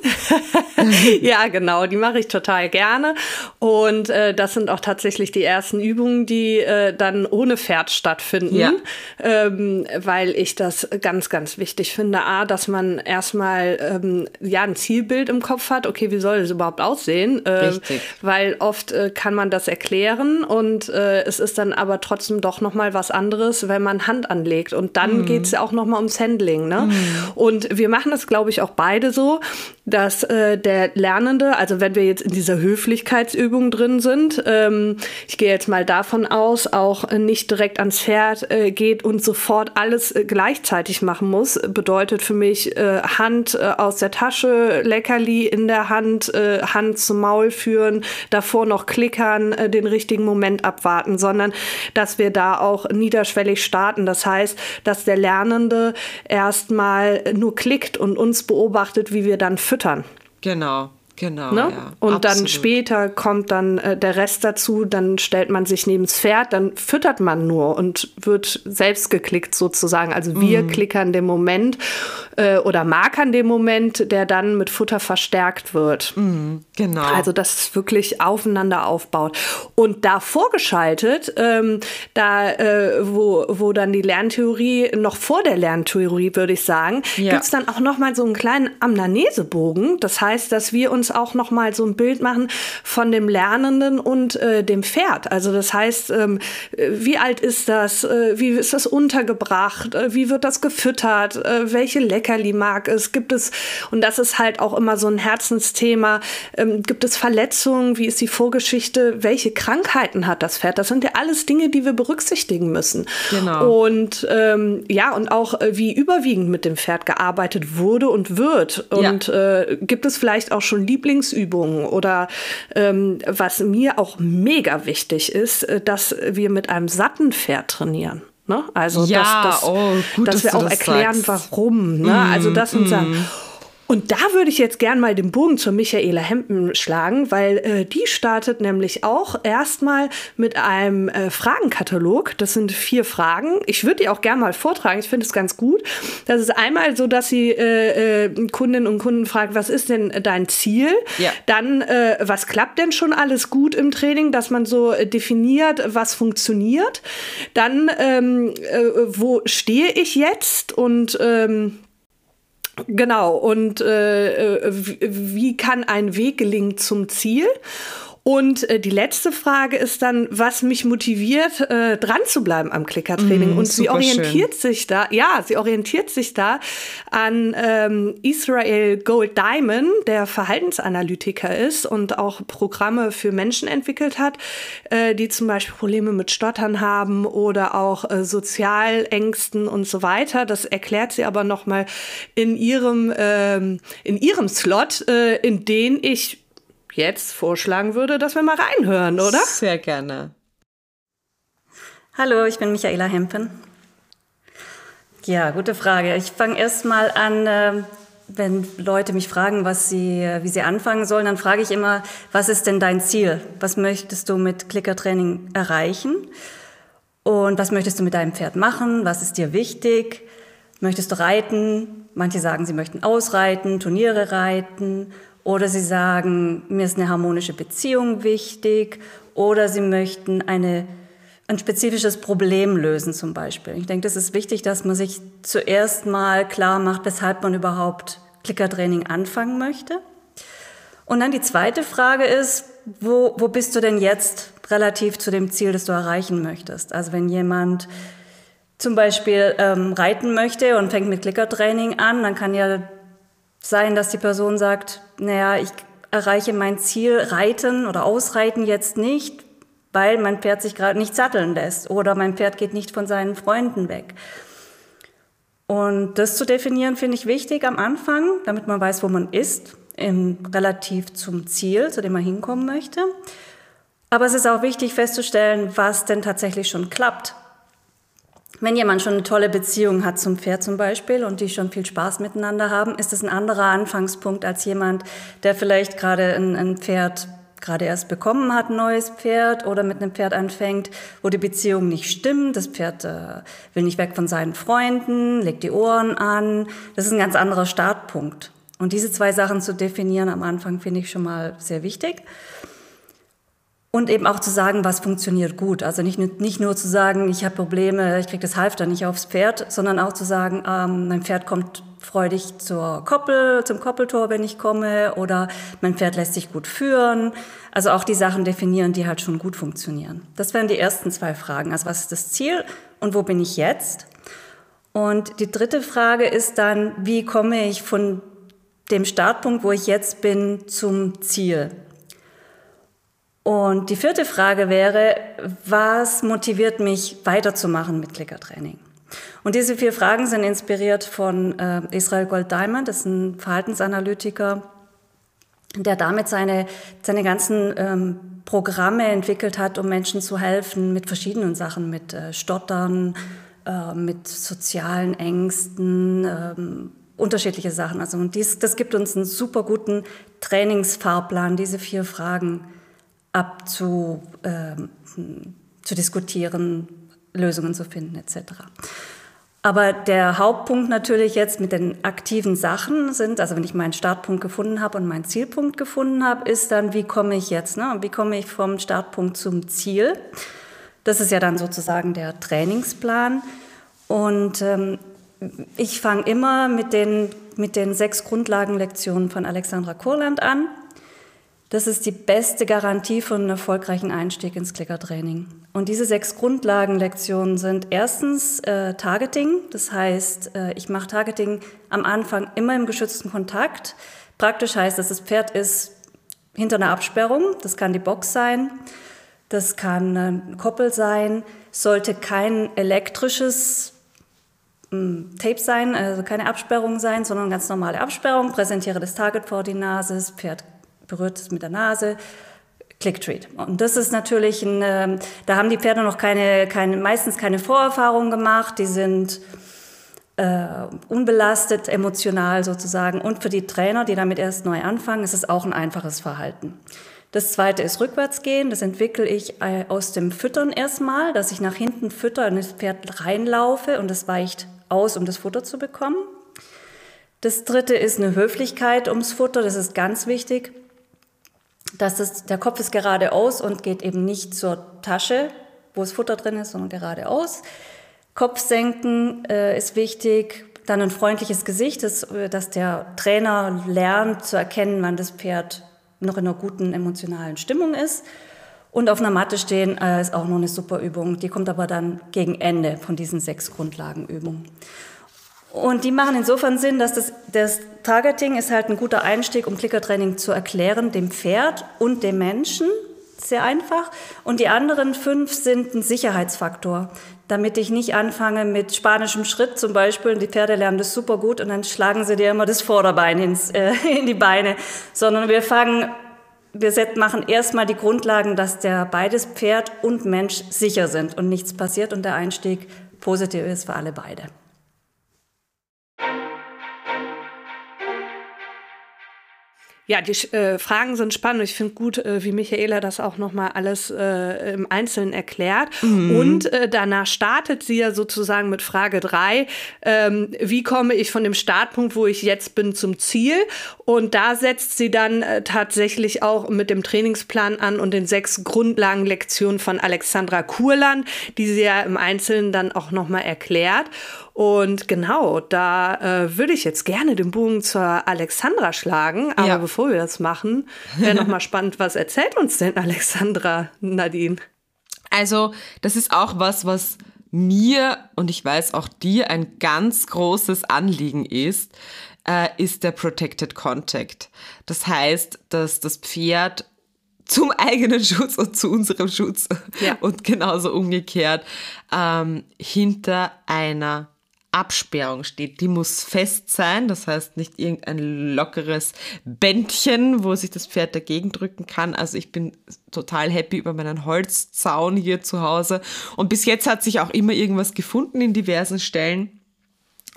ja, genau, die mache ich total gerne. Und äh, das sind auch tatsächlich die ersten Übungen, die äh, dann ohne Pferd stattfinden, ja. ähm, weil ich das ganz, ganz wichtig finde. A, dass man erstmal ähm, ja ein Zielbild im Kopf hat. Okay, wie soll das überhaupt aussehen? Äh, Richtig. Weil oft äh, kann man das erklären und äh, es ist dann aber trotzdem doch noch mal was anderes, wenn man Hand anlegt. Und dann mhm. geht es auch noch mal ums Handling. Ne? Mhm. Und wir machen das, glaube ich, auch beide so, dass äh, der Lernende, also wenn wir jetzt in dieser Höflichkeitsübung drin sind, ähm, ich gehe jetzt mal davon aus, auch nicht direkt ans Pferd äh, geht und sofort alles äh, gleichzeitig machen muss, bedeutet für mich äh, Hand äh, aus der Tasche, Leckerli in der Hand, äh, Hand zum Maul führen, davor noch klickern, äh, den richtigen Moment abwarten, sondern dass wir da auch niederschwellig starten. Das heißt, dass der Lernende erstmal nur klickt und uns beobachtet, wie wir dann füttern. Genau. Genau. Ne? Ja, und absolut. dann später kommt dann äh, der Rest dazu, dann stellt man sich neben das Pferd, dann füttert man nur und wird selbst geklickt sozusagen. Also wir mhm. klickern den Moment äh, oder markern den Moment, der dann mit Futter verstärkt wird. Mhm, genau. Also dass es wirklich aufeinander aufbaut. Und da vorgeschaltet, ähm, da äh, wo, wo dann die Lerntheorie, noch vor der Lerntheorie würde ich sagen, ja. gibt es dann auch noch mal so einen kleinen Amnanesebogen. Das heißt, dass wir uns auch noch mal so ein Bild machen von dem Lernenden und äh, dem Pferd. Also das heißt, ähm, wie alt ist das? Äh, wie ist das untergebracht? Äh, wie wird das gefüttert? Äh, welche Leckerli mag es? Gibt es, und das ist halt auch immer so ein Herzensthema, ähm, gibt es Verletzungen? Wie ist die Vorgeschichte? Welche Krankheiten hat das Pferd? Das sind ja alles Dinge, die wir berücksichtigen müssen. Genau. Und ähm, ja, und auch äh, wie überwiegend mit dem Pferd gearbeitet wurde und wird. Und ja. äh, gibt es vielleicht auch schon Lieblingsübungen oder ähm, was mir auch mega wichtig ist, äh, dass wir mit einem satten Pferd trainieren. Ne? Also, ja, dass, dass, oh, gut, dass, dass wir auch erklären, sagst. warum. Ne? Mm, also, das sind mm. Sachen. Und da würde ich jetzt gern mal den Bogen zur Michaela Hempen schlagen, weil äh, die startet nämlich auch erstmal mit einem äh, Fragenkatalog. Das sind vier Fragen. Ich würde die auch gern mal vortragen. Ich finde es ganz gut. Das ist einmal so, dass sie äh, äh, Kundinnen und Kunden fragt, was ist denn dein Ziel? Ja. Dann, äh, was klappt denn schon alles gut im Training, dass man so äh, definiert, was funktioniert. Dann, ähm, äh, wo stehe ich jetzt und ähm, Genau, und äh, äh wie kann ein Weg gelingen zum Ziel? Und äh, die letzte Frage ist dann, was mich motiviert, äh, dran zu bleiben am Klickertraining. Mm, und sie orientiert schön. sich da, ja, sie orientiert sich da an ähm, Israel Gold Diamond, der Verhaltensanalytiker ist und auch Programme für Menschen entwickelt hat, äh, die zum Beispiel Probleme mit Stottern haben oder auch äh, Sozialängsten und so weiter. Das erklärt sie aber nochmal in ihrem, ähm, in ihrem Slot, äh, in den ich jetzt vorschlagen würde, dass wir mal reinhören, oder? Sehr gerne. Hallo, ich bin Michaela Hempen. Ja, gute Frage. Ich fange erst mal an, äh, wenn Leute mich fragen, was sie, wie sie anfangen sollen, dann frage ich immer, was ist denn dein Ziel? Was möchtest du mit Klickertraining erreichen? Und was möchtest du mit deinem Pferd machen? Was ist dir wichtig? Möchtest du reiten? Manche sagen, sie möchten ausreiten, Turniere reiten oder sie sagen, mir ist eine harmonische Beziehung wichtig. Oder sie möchten eine, ein spezifisches Problem lösen zum Beispiel. Ich denke, das ist wichtig, dass man sich zuerst mal klar macht, weshalb man überhaupt Klickertraining anfangen möchte. Und dann die zweite Frage ist, wo, wo bist du denn jetzt relativ zu dem Ziel, das du erreichen möchtest? Also wenn jemand zum Beispiel ähm, reiten möchte und fängt mit Klickertraining an, dann kann ja sein, dass die Person sagt, naja, ich erreiche mein Ziel Reiten oder Ausreiten jetzt nicht, weil mein Pferd sich gerade nicht satteln lässt oder mein Pferd geht nicht von seinen Freunden weg. Und das zu definieren finde ich wichtig am Anfang, damit man weiß, wo man ist, im, relativ zum Ziel, zu dem man hinkommen möchte. Aber es ist auch wichtig festzustellen, was denn tatsächlich schon klappt. Wenn jemand schon eine tolle Beziehung hat zum Pferd zum Beispiel und die schon viel Spaß miteinander haben, ist das ein anderer Anfangspunkt als jemand, der vielleicht gerade ein, ein Pferd gerade erst bekommen hat, ein neues Pferd oder mit einem Pferd anfängt, wo die Beziehung nicht stimmt. Das Pferd äh, will nicht weg von seinen Freunden, legt die Ohren an. Das ist ein ganz anderer Startpunkt. Und diese zwei Sachen zu definieren am Anfang finde ich schon mal sehr wichtig. Und eben auch zu sagen, was funktioniert gut. Also nicht, nicht nur zu sagen, ich habe Probleme, ich kriege das Halfter nicht aufs Pferd, sondern auch zu sagen, ähm, mein Pferd kommt freudig zur Koppel, zum Koppeltor, wenn ich komme, oder mein Pferd lässt sich gut führen. Also auch die Sachen definieren, die halt schon gut funktionieren. Das wären die ersten zwei Fragen. Also was ist das Ziel und wo bin ich jetzt? Und die dritte Frage ist dann, wie komme ich von dem Startpunkt, wo ich jetzt bin, zum Ziel? Und die vierte Frage wäre, was motiviert mich weiterzumachen mit Klickertraining? Und diese vier Fragen sind inspiriert von äh, Israel Gold Diamond, das ist ein Verhaltensanalytiker, der damit seine, seine ganzen ähm, Programme entwickelt hat, um Menschen zu helfen mit verschiedenen Sachen, mit äh, Stottern, äh, mit sozialen Ängsten, ähm, unterschiedliche Sachen. Also und dies, das gibt uns einen super guten Trainingsfahrplan, diese vier Fragen abzu, äh, zu diskutieren, Lösungen zu finden etc. Aber der Hauptpunkt natürlich jetzt mit den aktiven Sachen sind, also wenn ich meinen Startpunkt gefunden habe und meinen Zielpunkt gefunden habe, ist dann, wie komme ich jetzt, ne? wie komme ich vom Startpunkt zum Ziel? Das ist ja dann sozusagen der Trainingsplan. Und ähm, ich fange immer mit den, mit den sechs Grundlagenlektionen von Alexandra Kurland an. Das ist die beste Garantie für einen erfolgreichen Einstieg ins Klickertraining. Und diese sechs Grundlagenlektionen sind erstens äh, Targeting, das heißt, äh, ich mache Targeting am Anfang immer im geschützten Kontakt. Praktisch heißt das, das Pferd ist hinter einer Absperrung, das kann die Box sein, das kann ein Koppel sein, sollte kein elektrisches hm, Tape sein, also keine Absperrung sein, sondern ganz normale Absperrung. Präsentiere das Target vor die Nase, das Pferd berührt es mit der Nase. Click-Treat. Und das ist natürlich ein, äh, da haben die Pferde noch keine, keine, meistens keine Vorerfahrung gemacht. Die sind äh, unbelastet, emotional sozusagen. Und für die Trainer, die damit erst neu anfangen, ist es auch ein einfaches Verhalten. Das zweite ist Rückwärtsgehen. Das entwickle ich äh, aus dem Füttern erstmal, dass ich nach hinten fütter und das Pferd reinlaufe und es weicht aus, um das Futter zu bekommen. Das dritte ist eine Höflichkeit ums Futter. Das ist ganz wichtig dass das, der Kopf ist geradeaus und geht eben nicht zur Tasche, wo das Futter drin ist, sondern geradeaus. Kopf senken äh, ist wichtig. Dann ein freundliches Gesicht, das, äh, dass der Trainer lernt zu erkennen, wann das Pferd noch in einer guten emotionalen Stimmung ist. Und auf einer Matte stehen äh, ist auch noch eine super Übung. Die kommt aber dann gegen Ende von diesen sechs Grundlagenübungen. Und die machen insofern Sinn, dass das, das Targeting ist halt ein guter Einstieg, um Klickertraining zu erklären, dem Pferd und dem Menschen. Sehr einfach. Und die anderen fünf sind ein Sicherheitsfaktor, damit ich nicht anfange mit spanischem Schritt zum Beispiel. Die Pferde lernen das super gut und dann schlagen sie dir immer das Vorderbein ins, äh, in die Beine. Sondern wir fangen wir machen erstmal die Grundlagen, dass der beides Pferd und Mensch sicher sind und nichts passiert und der Einstieg positiv ist für alle beide. Ja, die äh, Fragen sind spannend. Ich finde gut, äh, wie Michaela das auch nochmal alles äh, im Einzelnen erklärt. Mhm. Und äh, danach startet sie ja sozusagen mit Frage drei: ähm, wie komme ich von dem Startpunkt, wo ich jetzt bin, zum Ziel? Und da setzt sie dann äh, tatsächlich auch mit dem Trainingsplan an und den sechs Grundlagenlektionen von Alexandra Kurland, die sie ja im Einzelnen dann auch nochmal erklärt. Und genau, da äh, würde ich jetzt gerne den Bogen zur Alexandra schlagen. Aber ja. bevor wir das machen, wäre nochmal spannend, was erzählt uns denn Alexandra Nadine? Also, das ist auch was, was mir und ich weiß auch dir ein ganz großes Anliegen ist, äh, ist der Protected Contact. Das heißt, dass das Pferd zum eigenen Schutz und zu unserem Schutz ja. und genauso umgekehrt ähm, hinter einer Absperrung steht. Die muss fest sein, das heißt nicht irgendein lockeres Bändchen, wo sich das Pferd dagegen drücken kann. Also ich bin total happy über meinen Holzzaun hier zu Hause. Und bis jetzt hat sich auch immer irgendwas gefunden in diversen Stellen.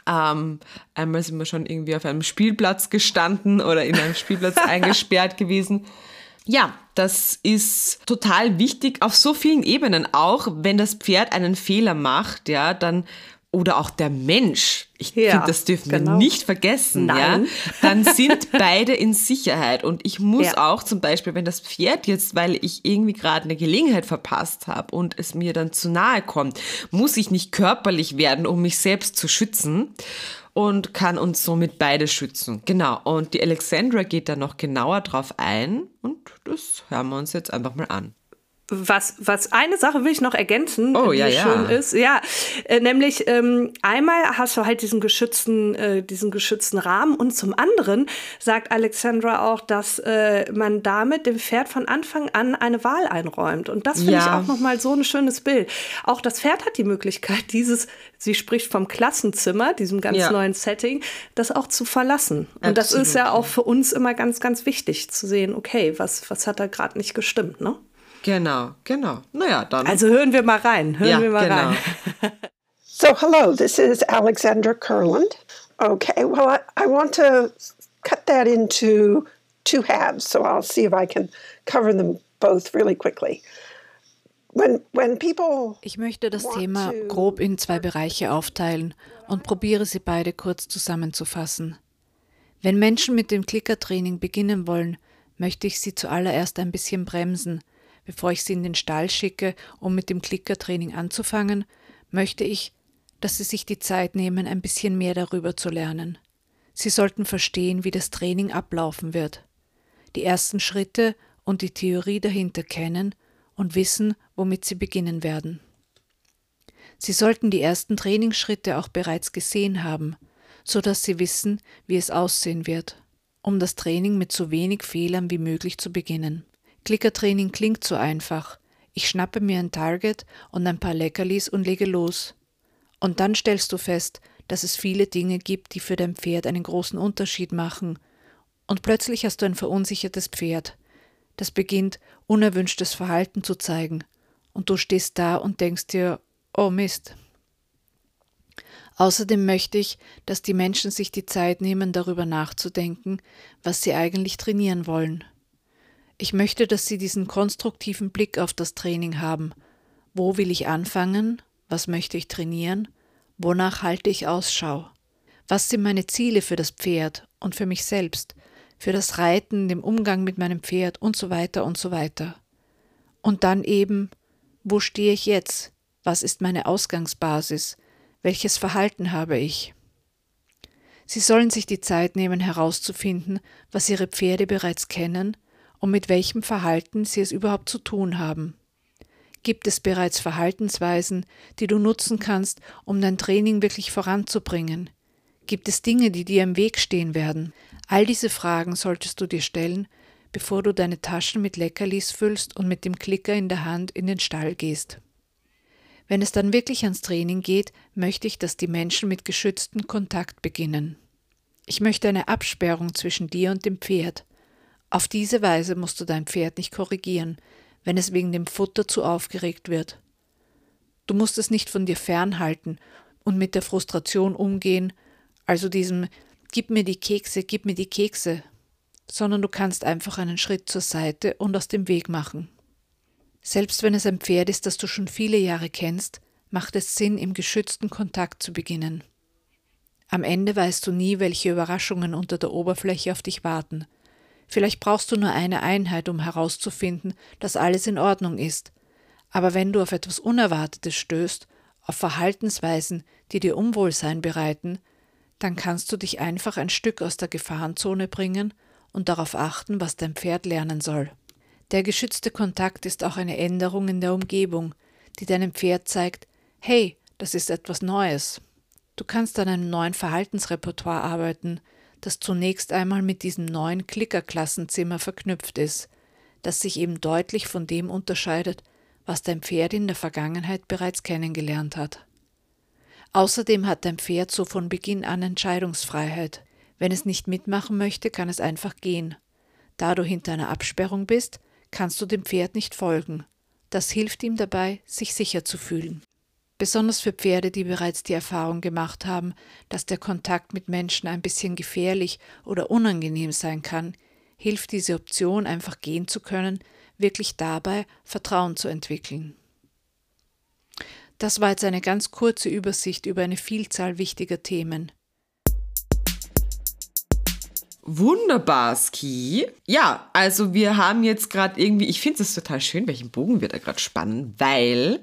Ähm, einmal sind wir schon irgendwie auf einem Spielplatz gestanden oder in einem Spielplatz eingesperrt gewesen. Ja, das ist total wichtig auf so vielen Ebenen. Auch wenn das Pferd einen Fehler macht, ja, dann oder auch der Mensch, ich ja, finde, das dürfen genau. wir nicht vergessen, Nein. ja, dann sind beide in Sicherheit. Und ich muss ja. auch zum Beispiel, wenn das Pferd jetzt, weil ich irgendwie gerade eine Gelegenheit verpasst habe und es mir dann zu nahe kommt, muss ich nicht körperlich werden, um mich selbst zu schützen und kann uns somit beide schützen. Genau. Und die Alexandra geht da noch genauer drauf ein und das hören wir uns jetzt einfach mal an. Was, was eine Sache will ich noch ergänzen, oh, die ja, schön ja. ist. Ja, äh, nämlich ähm, einmal hast du halt diesen geschützten, äh, diesen geschützten Rahmen und zum anderen sagt Alexandra auch, dass äh, man damit dem Pferd von Anfang an eine Wahl einräumt. Und das finde ja. ich auch nochmal so ein schönes Bild. Auch das Pferd hat die Möglichkeit, dieses, sie spricht vom Klassenzimmer, diesem ganz neuen Setting, das auch zu verlassen. Und Absolut. das ist ja auch für uns immer ganz, ganz wichtig zu sehen, okay, was, was hat da gerade nicht gestimmt, ne? Genau, genau. Naja, dann. Also hören wir mal rein. Hören ja, wir mal genau. rein. so, hello, this is Alexandra Kurland. Okay, well, I, I want to cut that into two halves, so I'll see if I can cover them both really quickly. When, when people ich möchte das Thema grob in zwei Bereiche aufteilen und probiere sie beide kurz zusammenzufassen. Wenn Menschen mit dem Klickertraining beginnen wollen, möchte ich sie zuallererst ein bisschen bremsen, bevor ich sie in den Stall schicke, um mit dem Klickertraining anzufangen, möchte ich, dass sie sich die Zeit nehmen, ein bisschen mehr darüber zu lernen. Sie sollten verstehen, wie das Training ablaufen wird, die ersten Schritte und die Theorie dahinter kennen und wissen, womit sie beginnen werden. Sie sollten die ersten Trainingsschritte auch bereits gesehen haben, so dass sie wissen, wie es aussehen wird, um das Training mit so wenig Fehlern wie möglich zu beginnen. Klickertraining klingt so einfach. Ich schnappe mir ein Target und ein paar Leckerlis und lege los. Und dann stellst du fest, dass es viele Dinge gibt, die für dein Pferd einen großen Unterschied machen. Und plötzlich hast du ein verunsichertes Pferd. Das beginnt, unerwünschtes Verhalten zu zeigen. Und du stehst da und denkst dir, oh Mist. Außerdem möchte ich, dass die Menschen sich die Zeit nehmen, darüber nachzudenken, was sie eigentlich trainieren wollen. Ich möchte, dass Sie diesen konstruktiven Blick auf das Training haben. Wo will ich anfangen? Was möchte ich trainieren? Wonach halte ich Ausschau? Was sind meine Ziele für das Pferd und für mich selbst, für das Reiten, den Umgang mit meinem Pferd und so weiter und so weiter. Und dann eben, wo stehe ich jetzt? Was ist meine Ausgangsbasis? Welches Verhalten habe ich? Sie sollen sich die Zeit nehmen herauszufinden, was ihre Pferde bereits kennen und mit welchem Verhalten sie es überhaupt zu tun haben. Gibt es bereits Verhaltensweisen, die du nutzen kannst, um dein Training wirklich voranzubringen? Gibt es Dinge, die dir im Weg stehen werden? All diese Fragen solltest du dir stellen, bevor du deine Taschen mit Leckerlis füllst und mit dem Klicker in der Hand in den Stall gehst. Wenn es dann wirklich ans Training geht, möchte ich, dass die Menschen mit geschütztem Kontakt beginnen. Ich möchte eine Absperrung zwischen dir und dem Pferd, auf diese Weise musst du dein Pferd nicht korrigieren, wenn es wegen dem Futter zu aufgeregt wird. Du musst es nicht von dir fernhalten und mit der Frustration umgehen, also diesem Gib mir die Kekse, gib mir die Kekse, sondern du kannst einfach einen Schritt zur Seite und aus dem Weg machen. Selbst wenn es ein Pferd ist, das du schon viele Jahre kennst, macht es Sinn, im geschützten Kontakt zu beginnen. Am Ende weißt du nie, welche Überraschungen unter der Oberfläche auf dich warten – Vielleicht brauchst du nur eine Einheit, um herauszufinden, dass alles in Ordnung ist. Aber wenn du auf etwas Unerwartetes stößt, auf Verhaltensweisen, die dir Unwohlsein bereiten, dann kannst du dich einfach ein Stück aus der Gefahrenzone bringen und darauf achten, was dein Pferd lernen soll. Der geschützte Kontakt ist auch eine Änderung in der Umgebung, die deinem Pferd zeigt, hey, das ist etwas Neues. Du kannst an einem neuen Verhaltensrepertoire arbeiten, das zunächst einmal mit diesem neuen Klickerklassenzimmer verknüpft ist, das sich eben deutlich von dem unterscheidet, was dein Pferd in der Vergangenheit bereits kennengelernt hat. Außerdem hat dein Pferd so von Beginn an Entscheidungsfreiheit. Wenn es nicht mitmachen möchte, kann es einfach gehen. Da du hinter einer Absperrung bist, kannst du dem Pferd nicht folgen. Das hilft ihm dabei, sich sicher zu fühlen. Besonders für Pferde, die bereits die Erfahrung gemacht haben, dass der Kontakt mit Menschen ein bisschen gefährlich oder unangenehm sein kann, hilft diese Option, einfach gehen zu können, wirklich dabei, Vertrauen zu entwickeln. Das war jetzt eine ganz kurze Übersicht über eine Vielzahl wichtiger Themen. Wunderbar, Ski. Ja, also wir haben jetzt gerade irgendwie, ich finde es total schön, welchen Bogen wir da gerade spannen, weil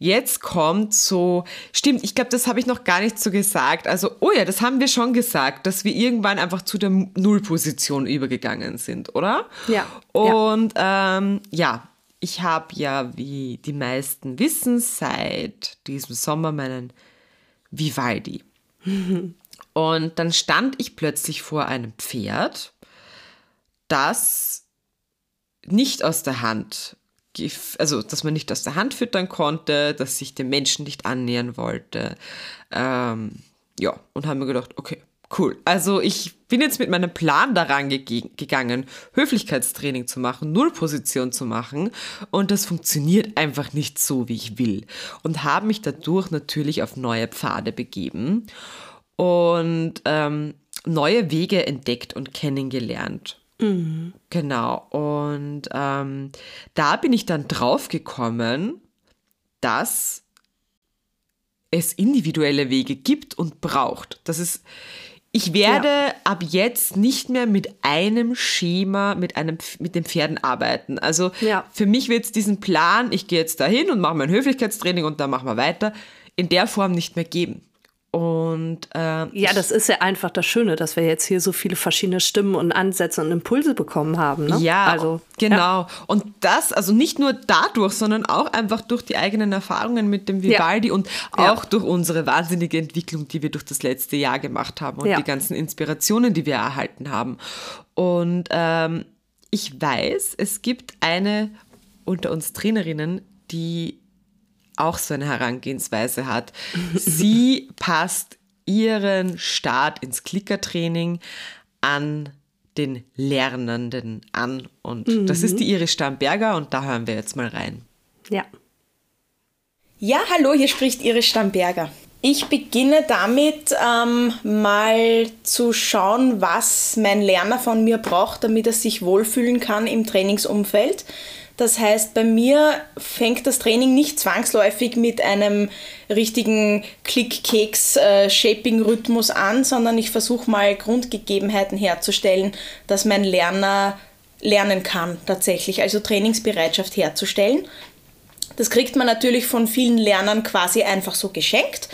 jetzt kommt so, stimmt, ich glaube, das habe ich noch gar nicht so gesagt. Also, oh ja, das haben wir schon gesagt, dass wir irgendwann einfach zu der Nullposition übergegangen sind, oder? Ja. Und ja, ähm, ja ich habe ja, wie die meisten wissen, seit diesem Sommer meinen Vivaldi. Und dann stand ich plötzlich vor einem Pferd, das nicht aus der Hand, also dass man nicht aus der Hand füttern konnte, dass sich dem Menschen nicht annähern wollte. Ähm, ja, und haben mir gedacht, okay, cool. Also ich bin jetzt mit meinem Plan daran ge gegangen, Höflichkeitstraining zu machen, Nullposition zu machen und das funktioniert einfach nicht so, wie ich will. Und habe mich dadurch natürlich auf neue Pfade begeben und ähm, neue Wege entdeckt und kennengelernt. Mhm. Genau. Und ähm, da bin ich dann drauf gekommen, dass es individuelle Wege gibt und braucht. Das ist, ich werde ja. ab jetzt nicht mehr mit einem Schema, mit, einem, mit den Pferden arbeiten. Also ja. für mich wird es diesen Plan, ich gehe jetzt dahin und mache mein Höflichkeitstraining und dann machen wir weiter, in der Form nicht mehr geben. Und äh, ja, das ist ja einfach das Schöne, dass wir jetzt hier so viele verschiedene Stimmen und Ansätze und Impulse bekommen haben. Ne? Ja, also genau. Ja. Und das, also nicht nur dadurch, sondern auch einfach durch die eigenen Erfahrungen mit dem Vivaldi ja. und auch ja. durch unsere wahnsinnige Entwicklung, die wir durch das letzte Jahr gemacht haben und die ganzen Inspirationen, die wir erhalten haben. Und ähm, ich weiß, es gibt eine unter uns Trainerinnen, die auch so eine Herangehensweise hat. Sie passt ihren Start ins Klickertraining an den Lernenden an. Und mhm. das ist die Iris Stamberger und da hören wir jetzt mal rein. Ja. Ja, hallo, hier spricht Iris Stamberger. Ich beginne damit, ähm, mal zu schauen, was mein Lerner von mir braucht, damit er sich wohlfühlen kann im Trainingsumfeld. Das heißt, bei mir fängt das Training nicht zwangsläufig mit einem richtigen Klick-Keks-Shaping-Rhythmus an, sondern ich versuche mal Grundgegebenheiten herzustellen, dass mein Lerner lernen kann tatsächlich, also Trainingsbereitschaft herzustellen. Das kriegt man natürlich von vielen Lernern quasi einfach so geschenkt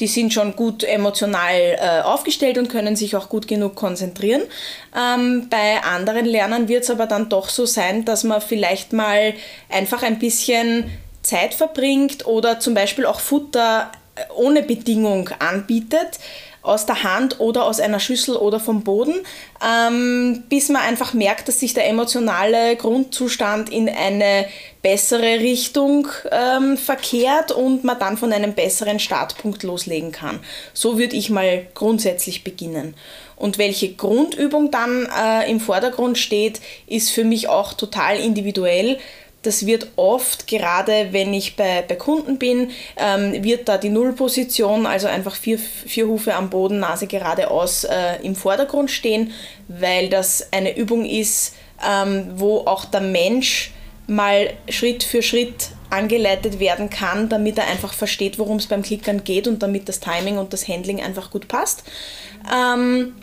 die sind schon gut emotional äh, aufgestellt und können sich auch gut genug konzentrieren. Ähm, bei anderen Lernern wird es aber dann doch so sein, dass man vielleicht mal einfach ein bisschen Zeit verbringt oder zum Beispiel auch Futter äh, ohne Bedingung anbietet aus der Hand oder aus einer Schüssel oder vom Boden, ähm, bis man einfach merkt, dass sich der emotionale Grundzustand in eine bessere Richtung ähm, verkehrt und man dann von einem besseren Startpunkt loslegen kann. So würde ich mal grundsätzlich beginnen. Und welche Grundübung dann äh, im Vordergrund steht, ist für mich auch total individuell. Das wird oft, gerade wenn ich bei, bei Kunden bin, ähm, wird da die Nullposition, also einfach vier, vier Hufe am Boden, Nase geradeaus äh, im Vordergrund stehen, weil das eine Übung ist, ähm, wo auch der Mensch mal Schritt für Schritt angeleitet werden kann, damit er einfach versteht, worum es beim Klickern geht und damit das Timing und das Handling einfach gut passt. Ähm,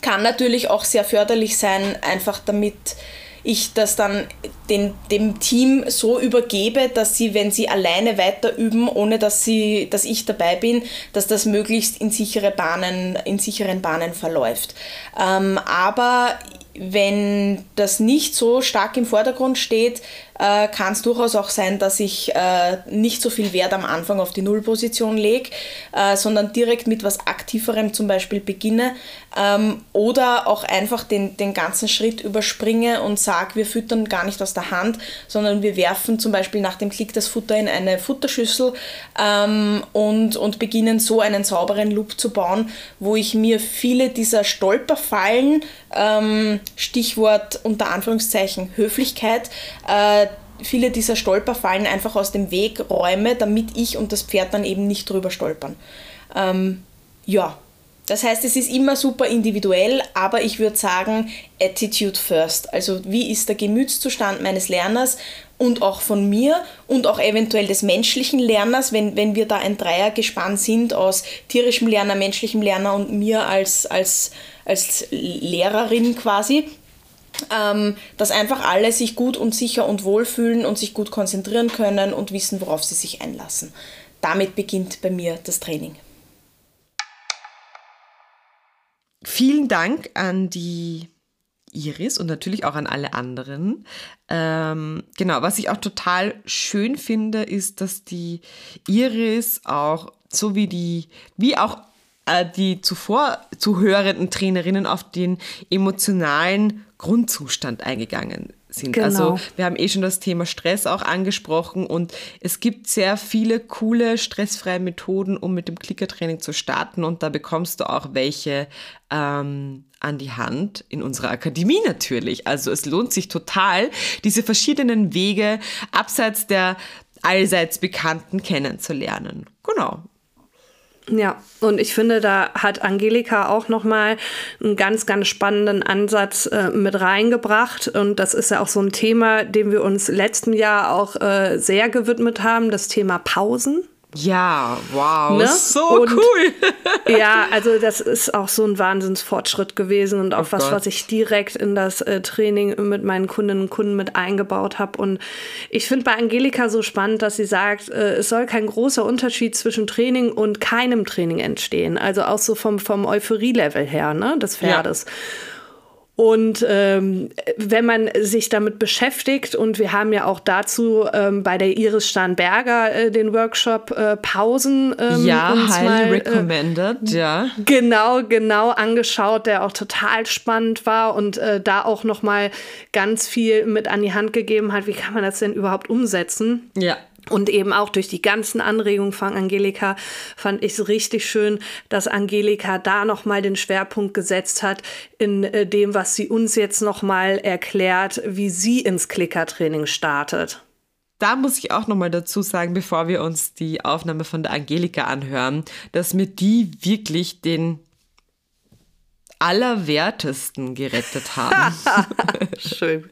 kann natürlich auch sehr förderlich sein, einfach damit ich das dann den, dem Team so übergebe, dass sie, wenn sie alleine weiter üben, ohne dass, sie, dass ich dabei bin, dass das möglichst in, sichere Bahnen, in sicheren Bahnen verläuft. Ähm, aber wenn das nicht so stark im Vordergrund steht, äh, kann es durchaus auch sein, dass ich äh, nicht so viel Wert am Anfang auf die Nullposition lege, äh, sondern direkt mit was Aktiverem zum Beispiel beginne ähm, oder auch einfach den, den ganzen Schritt überspringe und sage, wir füttern gar nicht aus der Hand, sondern wir werfen zum Beispiel nach dem Klick das Futter in eine Futterschüssel ähm, und, und beginnen so einen sauberen Loop zu bauen, wo ich mir viele dieser Stolperfallen, ähm, Stichwort unter Anführungszeichen Höflichkeit, äh, viele dieser Stolperfallen einfach aus dem Weg räume, damit ich und das Pferd dann eben nicht drüber stolpern. Ähm, ja, das heißt, es ist immer super individuell, aber ich würde sagen, Attitude first. Also wie ist der Gemütszustand meines Lerners und auch von mir und auch eventuell des menschlichen Lerners, wenn, wenn wir da ein Dreiergespann sind aus tierischem Lerner, menschlichem Lerner und mir als, als, als Lehrerin quasi ähm, dass einfach alle sich gut und sicher und wohl fühlen und sich gut konzentrieren können und wissen, worauf sie sich einlassen. Damit beginnt bei mir das Training. Vielen Dank an die Iris und natürlich auch an alle anderen. Ähm, genau, was ich auch total schön finde, ist, dass die Iris auch so wie die, wie auch äh, die zuvor zuhörenden Trainerinnen auf den emotionalen Grundzustand eingegangen sind. Also genau. Also wir haben eh schon das Thema Stress auch angesprochen und es gibt sehr viele coole stressfreie Methoden, um mit dem Klickertraining zu starten und da bekommst du auch welche ähm, an die Hand in unserer Akademie natürlich. Also es lohnt sich total, diese verschiedenen Wege abseits der allseits Bekannten kennenzulernen. Genau. Ja, und ich finde, da hat Angelika auch nochmal einen ganz, ganz spannenden Ansatz äh, mit reingebracht. Und das ist ja auch so ein Thema, dem wir uns letzten Jahr auch äh, sehr gewidmet haben, das Thema Pausen. Ja, wow, ne? so und, cool. ja, also das ist auch so ein Wahnsinnsfortschritt gewesen und auch oh was, Gott. was ich direkt in das äh, Training mit meinen Kundinnen und Kunden mit eingebaut habe. Und ich finde bei Angelika so spannend, dass sie sagt, äh, es soll kein großer Unterschied zwischen Training und keinem Training entstehen. Also auch so vom, vom Euphorie-Level her, ne, des Pferdes. Ja. Und ähm, wenn man sich damit beschäftigt, und wir haben ja auch dazu ähm, bei der Iris Starnberger äh, den Workshop äh, Pausen ähm, ja, highly mal, äh, recommended, äh, ja. Genau, genau angeschaut, der auch total spannend war und äh, da auch noch mal ganz viel mit an die Hand gegeben hat, wie kann man das denn überhaupt umsetzen? Ja. Und eben auch durch die ganzen Anregungen von Angelika fand ich es richtig schön, dass Angelika da nochmal den Schwerpunkt gesetzt hat in äh, dem, was sie uns jetzt nochmal erklärt, wie sie ins Klickertraining startet. Da muss ich auch nochmal dazu sagen, bevor wir uns die Aufnahme von der Angelika anhören, dass mir die wirklich den Allerwertesten gerettet haben. Schön.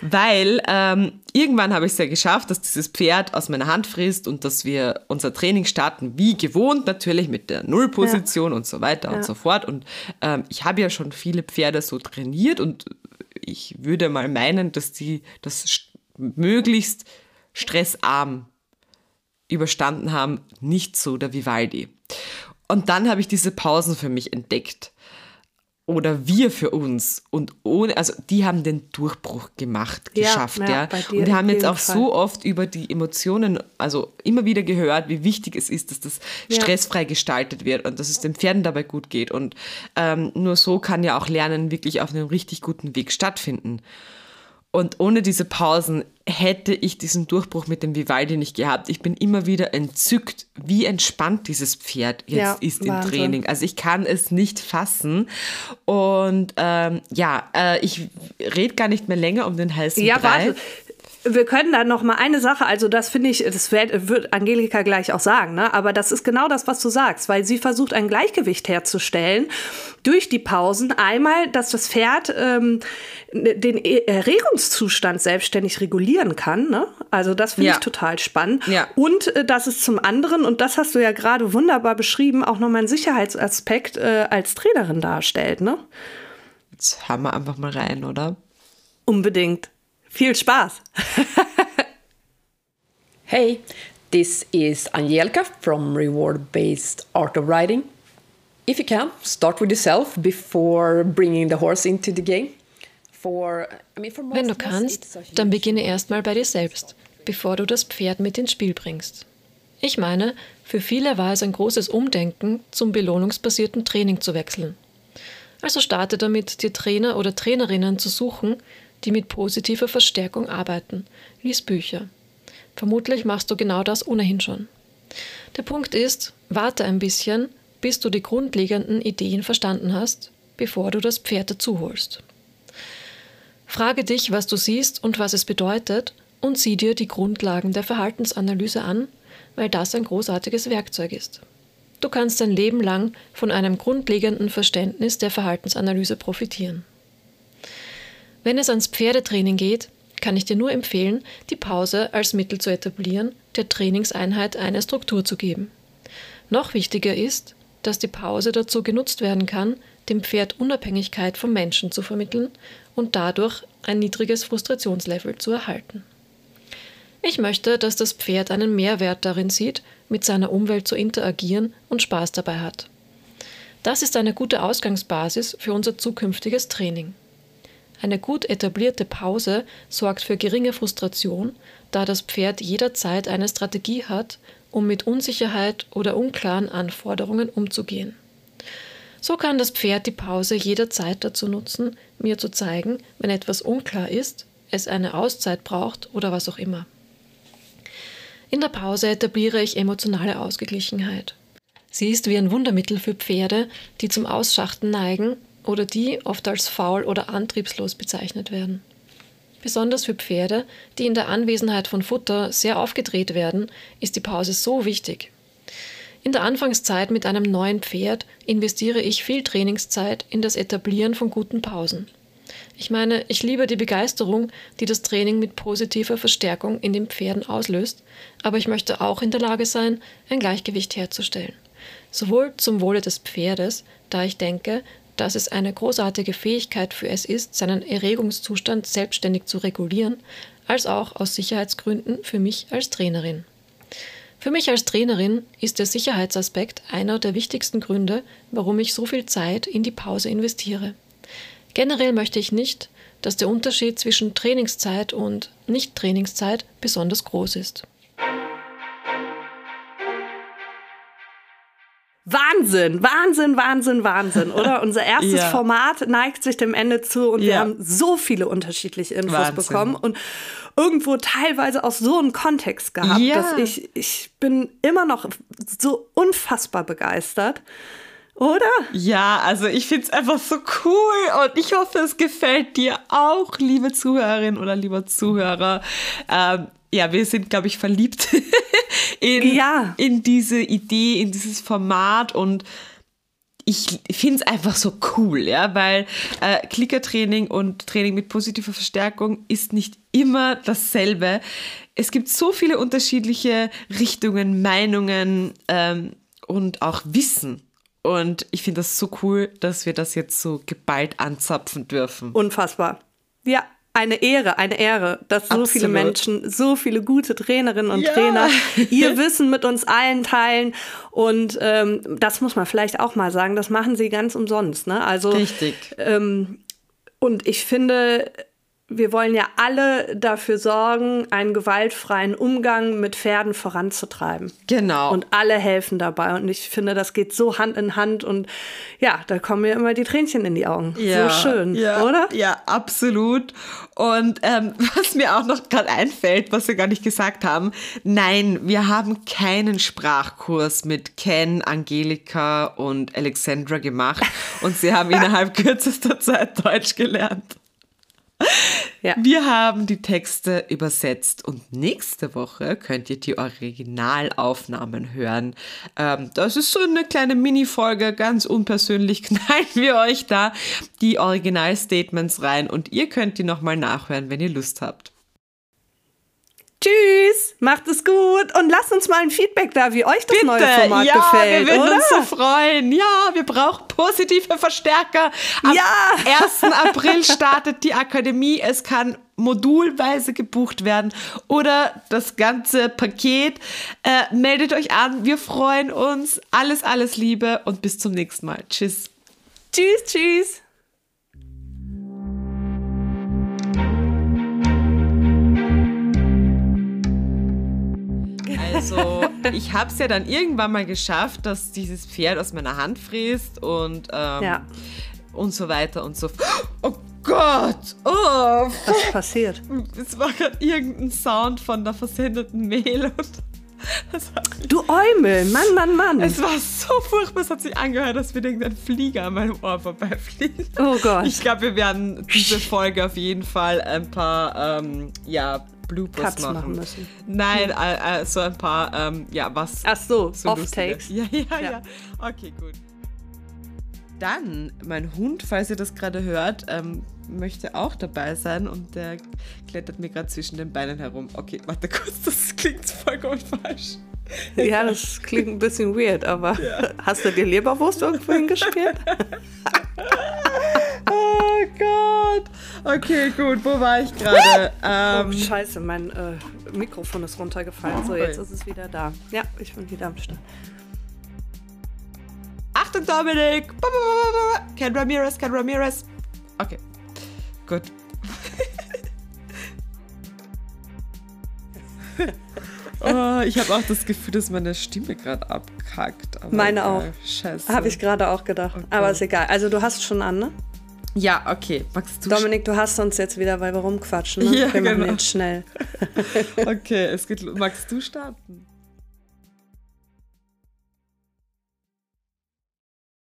Weil ähm, irgendwann habe ich es ja geschafft, dass dieses Pferd aus meiner Hand frisst und dass wir unser Training starten, wie gewohnt, natürlich mit der Nullposition ja. und so weiter ja. und so fort. Und ähm, ich habe ja schon viele Pferde so trainiert und ich würde mal meinen, dass die das möglichst stressarm überstanden haben, nicht so der Vivaldi. Und dann habe ich diese Pausen für mich entdeckt oder wir für uns und ohne, also die haben den Durchbruch gemacht, geschafft, ja. ja. Und wir haben jetzt auch Fall. so oft über die Emotionen, also immer wieder gehört, wie wichtig es ist, dass das ja. stressfrei gestaltet wird und dass es den Pferden dabei gut geht. Und ähm, nur so kann ja auch Lernen wirklich auf einem richtig guten Weg stattfinden. Und ohne diese Pausen hätte ich diesen Durchbruch mit dem Vivaldi nicht gehabt. Ich bin immer wieder entzückt, wie entspannt dieses Pferd jetzt ja, ist Wahnsinn. im Training. Also ich kann es nicht fassen. Und ähm, ja, äh, ich rede gar nicht mehr länger um den heißen ja, Brei. Warte wir können da noch mal eine Sache, also das finde ich, das wird, wird Angelika gleich auch sagen, ne? aber das ist genau das, was du sagst, weil sie versucht ein Gleichgewicht herzustellen durch die Pausen. Einmal, dass das Pferd ähm, den Erregungszustand selbstständig regulieren kann, ne? also das finde ja. ich total spannend. Ja. Und äh, dass es zum anderen, und das hast du ja gerade wunderbar beschrieben, auch nochmal einen Sicherheitsaspekt äh, als Trainerin darstellt. Ne? Jetzt haben wir einfach mal rein, oder? Unbedingt. Viel Spaß! hey, this is Angelika from Reward Based Art of Riding. If you can, start with yourself before bringing the horse into the game. Wenn du kannst, dann beginne erstmal bei dir selbst, bevor du das Pferd mit ins Spiel bringst. Ich meine, für viele war es ein großes Umdenken, zum belohnungsbasierten Training zu wechseln. Also starte damit, dir Trainer oder Trainerinnen zu suchen, die mit positiver Verstärkung arbeiten. Lies Bücher. Vermutlich machst du genau das ohnehin schon. Der Punkt ist, warte ein bisschen, bis du die grundlegenden Ideen verstanden hast, bevor du das Pferd dazu holst. Frage dich, was du siehst und was es bedeutet und sieh dir die Grundlagen der Verhaltensanalyse an, weil das ein großartiges Werkzeug ist. Du kannst dein Leben lang von einem grundlegenden Verständnis der Verhaltensanalyse profitieren. Wenn es ans Pferdetraining geht, kann ich dir nur empfehlen, die Pause als Mittel zu etablieren, der Trainingseinheit eine Struktur zu geben. Noch wichtiger ist, dass die Pause dazu genutzt werden kann, dem Pferd Unabhängigkeit vom Menschen zu vermitteln und dadurch ein niedriges Frustrationslevel zu erhalten. Ich möchte, dass das Pferd einen Mehrwert darin sieht, mit seiner Umwelt zu interagieren und Spaß dabei hat. Das ist eine gute Ausgangsbasis für unser zukünftiges Training. Eine gut etablierte Pause sorgt für geringe Frustration, da das Pferd jederzeit eine Strategie hat, um mit Unsicherheit oder unklaren Anforderungen umzugehen. So kann das Pferd die Pause jederzeit dazu nutzen, mir zu zeigen, wenn etwas unklar ist, es eine Auszeit braucht oder was auch immer. In der Pause etabliere ich emotionale Ausgeglichenheit. Sie ist wie ein Wundermittel für Pferde, die zum Ausschachten neigen oder die oft als faul oder antriebslos bezeichnet werden. Besonders für Pferde, die in der Anwesenheit von Futter sehr aufgedreht werden, ist die Pause so wichtig. In der Anfangszeit mit einem neuen Pferd investiere ich viel Trainingszeit in das Etablieren von guten Pausen. Ich meine, ich liebe die Begeisterung, die das Training mit positiver Verstärkung in den Pferden auslöst, aber ich möchte auch in der Lage sein, ein Gleichgewicht herzustellen. Sowohl zum Wohle des Pferdes, da ich denke, dass es eine großartige Fähigkeit für es ist, seinen Erregungszustand selbstständig zu regulieren, als auch aus Sicherheitsgründen für mich als Trainerin. Für mich als Trainerin ist der Sicherheitsaspekt einer der wichtigsten Gründe, warum ich so viel Zeit in die Pause investiere. Generell möchte ich nicht, dass der Unterschied zwischen Trainingszeit und Nicht-Trainingszeit besonders groß ist. Wahnsinn, Wahnsinn, Wahnsinn, Wahnsinn, oder? Unser erstes ja. Format neigt sich dem Ende zu und ja. wir haben so viele unterschiedliche Infos Wahnsinn. bekommen und irgendwo teilweise auch so einen Kontext gehabt, ja. dass ich, ich bin immer noch so unfassbar begeistert. Oder? Ja, also ich finde es einfach so cool und ich hoffe, es gefällt dir auch, liebe Zuhörerin oder lieber Zuhörer. Ähm, ja, wir sind, glaube ich, verliebt in, ja. in diese Idee, in dieses Format und ich finde es einfach so cool, ja, weil äh, Klickertraining und Training mit positiver Verstärkung ist nicht immer dasselbe. Es gibt so viele unterschiedliche Richtungen, Meinungen ähm, und auch Wissen. Und ich finde das so cool, dass wir das jetzt so geballt anzapfen dürfen. Unfassbar. Ja, eine Ehre, eine Ehre, dass so Absolut. viele Menschen, so viele gute Trainerinnen und ja. Trainer ihr Wissen mit uns allen teilen. Und ähm, das muss man vielleicht auch mal sagen, das machen sie ganz umsonst. Ne? Also, Richtig. Ähm, und ich finde, wir wollen ja alle dafür sorgen, einen gewaltfreien Umgang mit Pferden voranzutreiben. Genau. Und alle helfen dabei. Und ich finde, das geht so Hand in Hand. Und ja, da kommen mir immer die Tränchen in die Augen. Ja, so schön, ja, oder? Ja, absolut. Und ähm, was mir auch noch gerade einfällt, was wir gar nicht gesagt haben, nein, wir haben keinen Sprachkurs mit Ken, Angelika und Alexandra gemacht. Und sie haben innerhalb kürzester Zeit Deutsch gelernt. Ja. Wir haben die Texte übersetzt und nächste Woche könnt ihr die Originalaufnahmen hören. Ähm, das ist so eine kleine Mini-Folge, ganz unpersönlich knallen wir euch da die Originalstatements rein und ihr könnt die nochmal nachhören, wenn ihr Lust habt. Tschüss, macht es gut und lasst uns mal ein Feedback da, wie euch das Bitte. neue Format ja, gefällt. Wir würden oder? uns so freuen. Ja, wir brauchen positive Verstärker. Am ja. 1. April startet die Akademie. Es kann modulweise gebucht werden oder das ganze Paket. Äh, meldet euch an. Wir freuen uns. Alles, alles Liebe und bis zum nächsten Mal. Tschüss. Tschüss, tschüss. Ich habe es ja dann irgendwann mal geschafft, dass dieses Pferd aus meiner Hand frisst und, ähm, Ja. und so weiter und so fort. Oh Gott! Oh, Was ist passiert? es war gerade irgendein Sound von der versendeten Mail Du Eumel, Mann, Mann, Mann. es war so furchtbar, es hat sich angehört, als würde irgendein Flieger an meinem Ohr vorbeifliegen. Oh Gott. Ich glaube, wir werden diese Folge auf jeden Fall ein paar, ähm, ja, Bloopers Cuts machen. machen müssen. Nein, äh, äh, so ein paar, ähm, ja, was. Ach so, so Off-Takes. Ja, ja, ja, Ja. Okay, gut. Dann, mein Hund, falls ihr das gerade hört, ähm, möchte auch dabei sein und der klettert mir gerade zwischen den Beinen herum. Okay, warte kurz, das klingt vollkommen falsch. Ja, das klingt ein bisschen weird, aber hast du dir Leberwurst irgendwo hingespielt? Oh Gott. Okay, gut, wo war ich gerade? oh, ähm, scheiße, mein äh, Mikrofon ist runtergefallen. So, jetzt ist es wieder da. Ja, ich bin wieder am Start. Achtung, Dominik! Ken Ramirez, Ken Ramirez. Okay, gut. oh, ich habe auch das Gefühl, dass meine Stimme gerade abkackt. Meine auch. Scheiße. Habe ich gerade auch gedacht. Okay. Aber ist egal. Also du hast schon an, ne? Ja, okay. Magst du Dominik, du hast uns jetzt wieder, weil wir rumquatschen. Ne? Ja, wir machen genau. jetzt schnell. Okay, es geht. Magst du starten?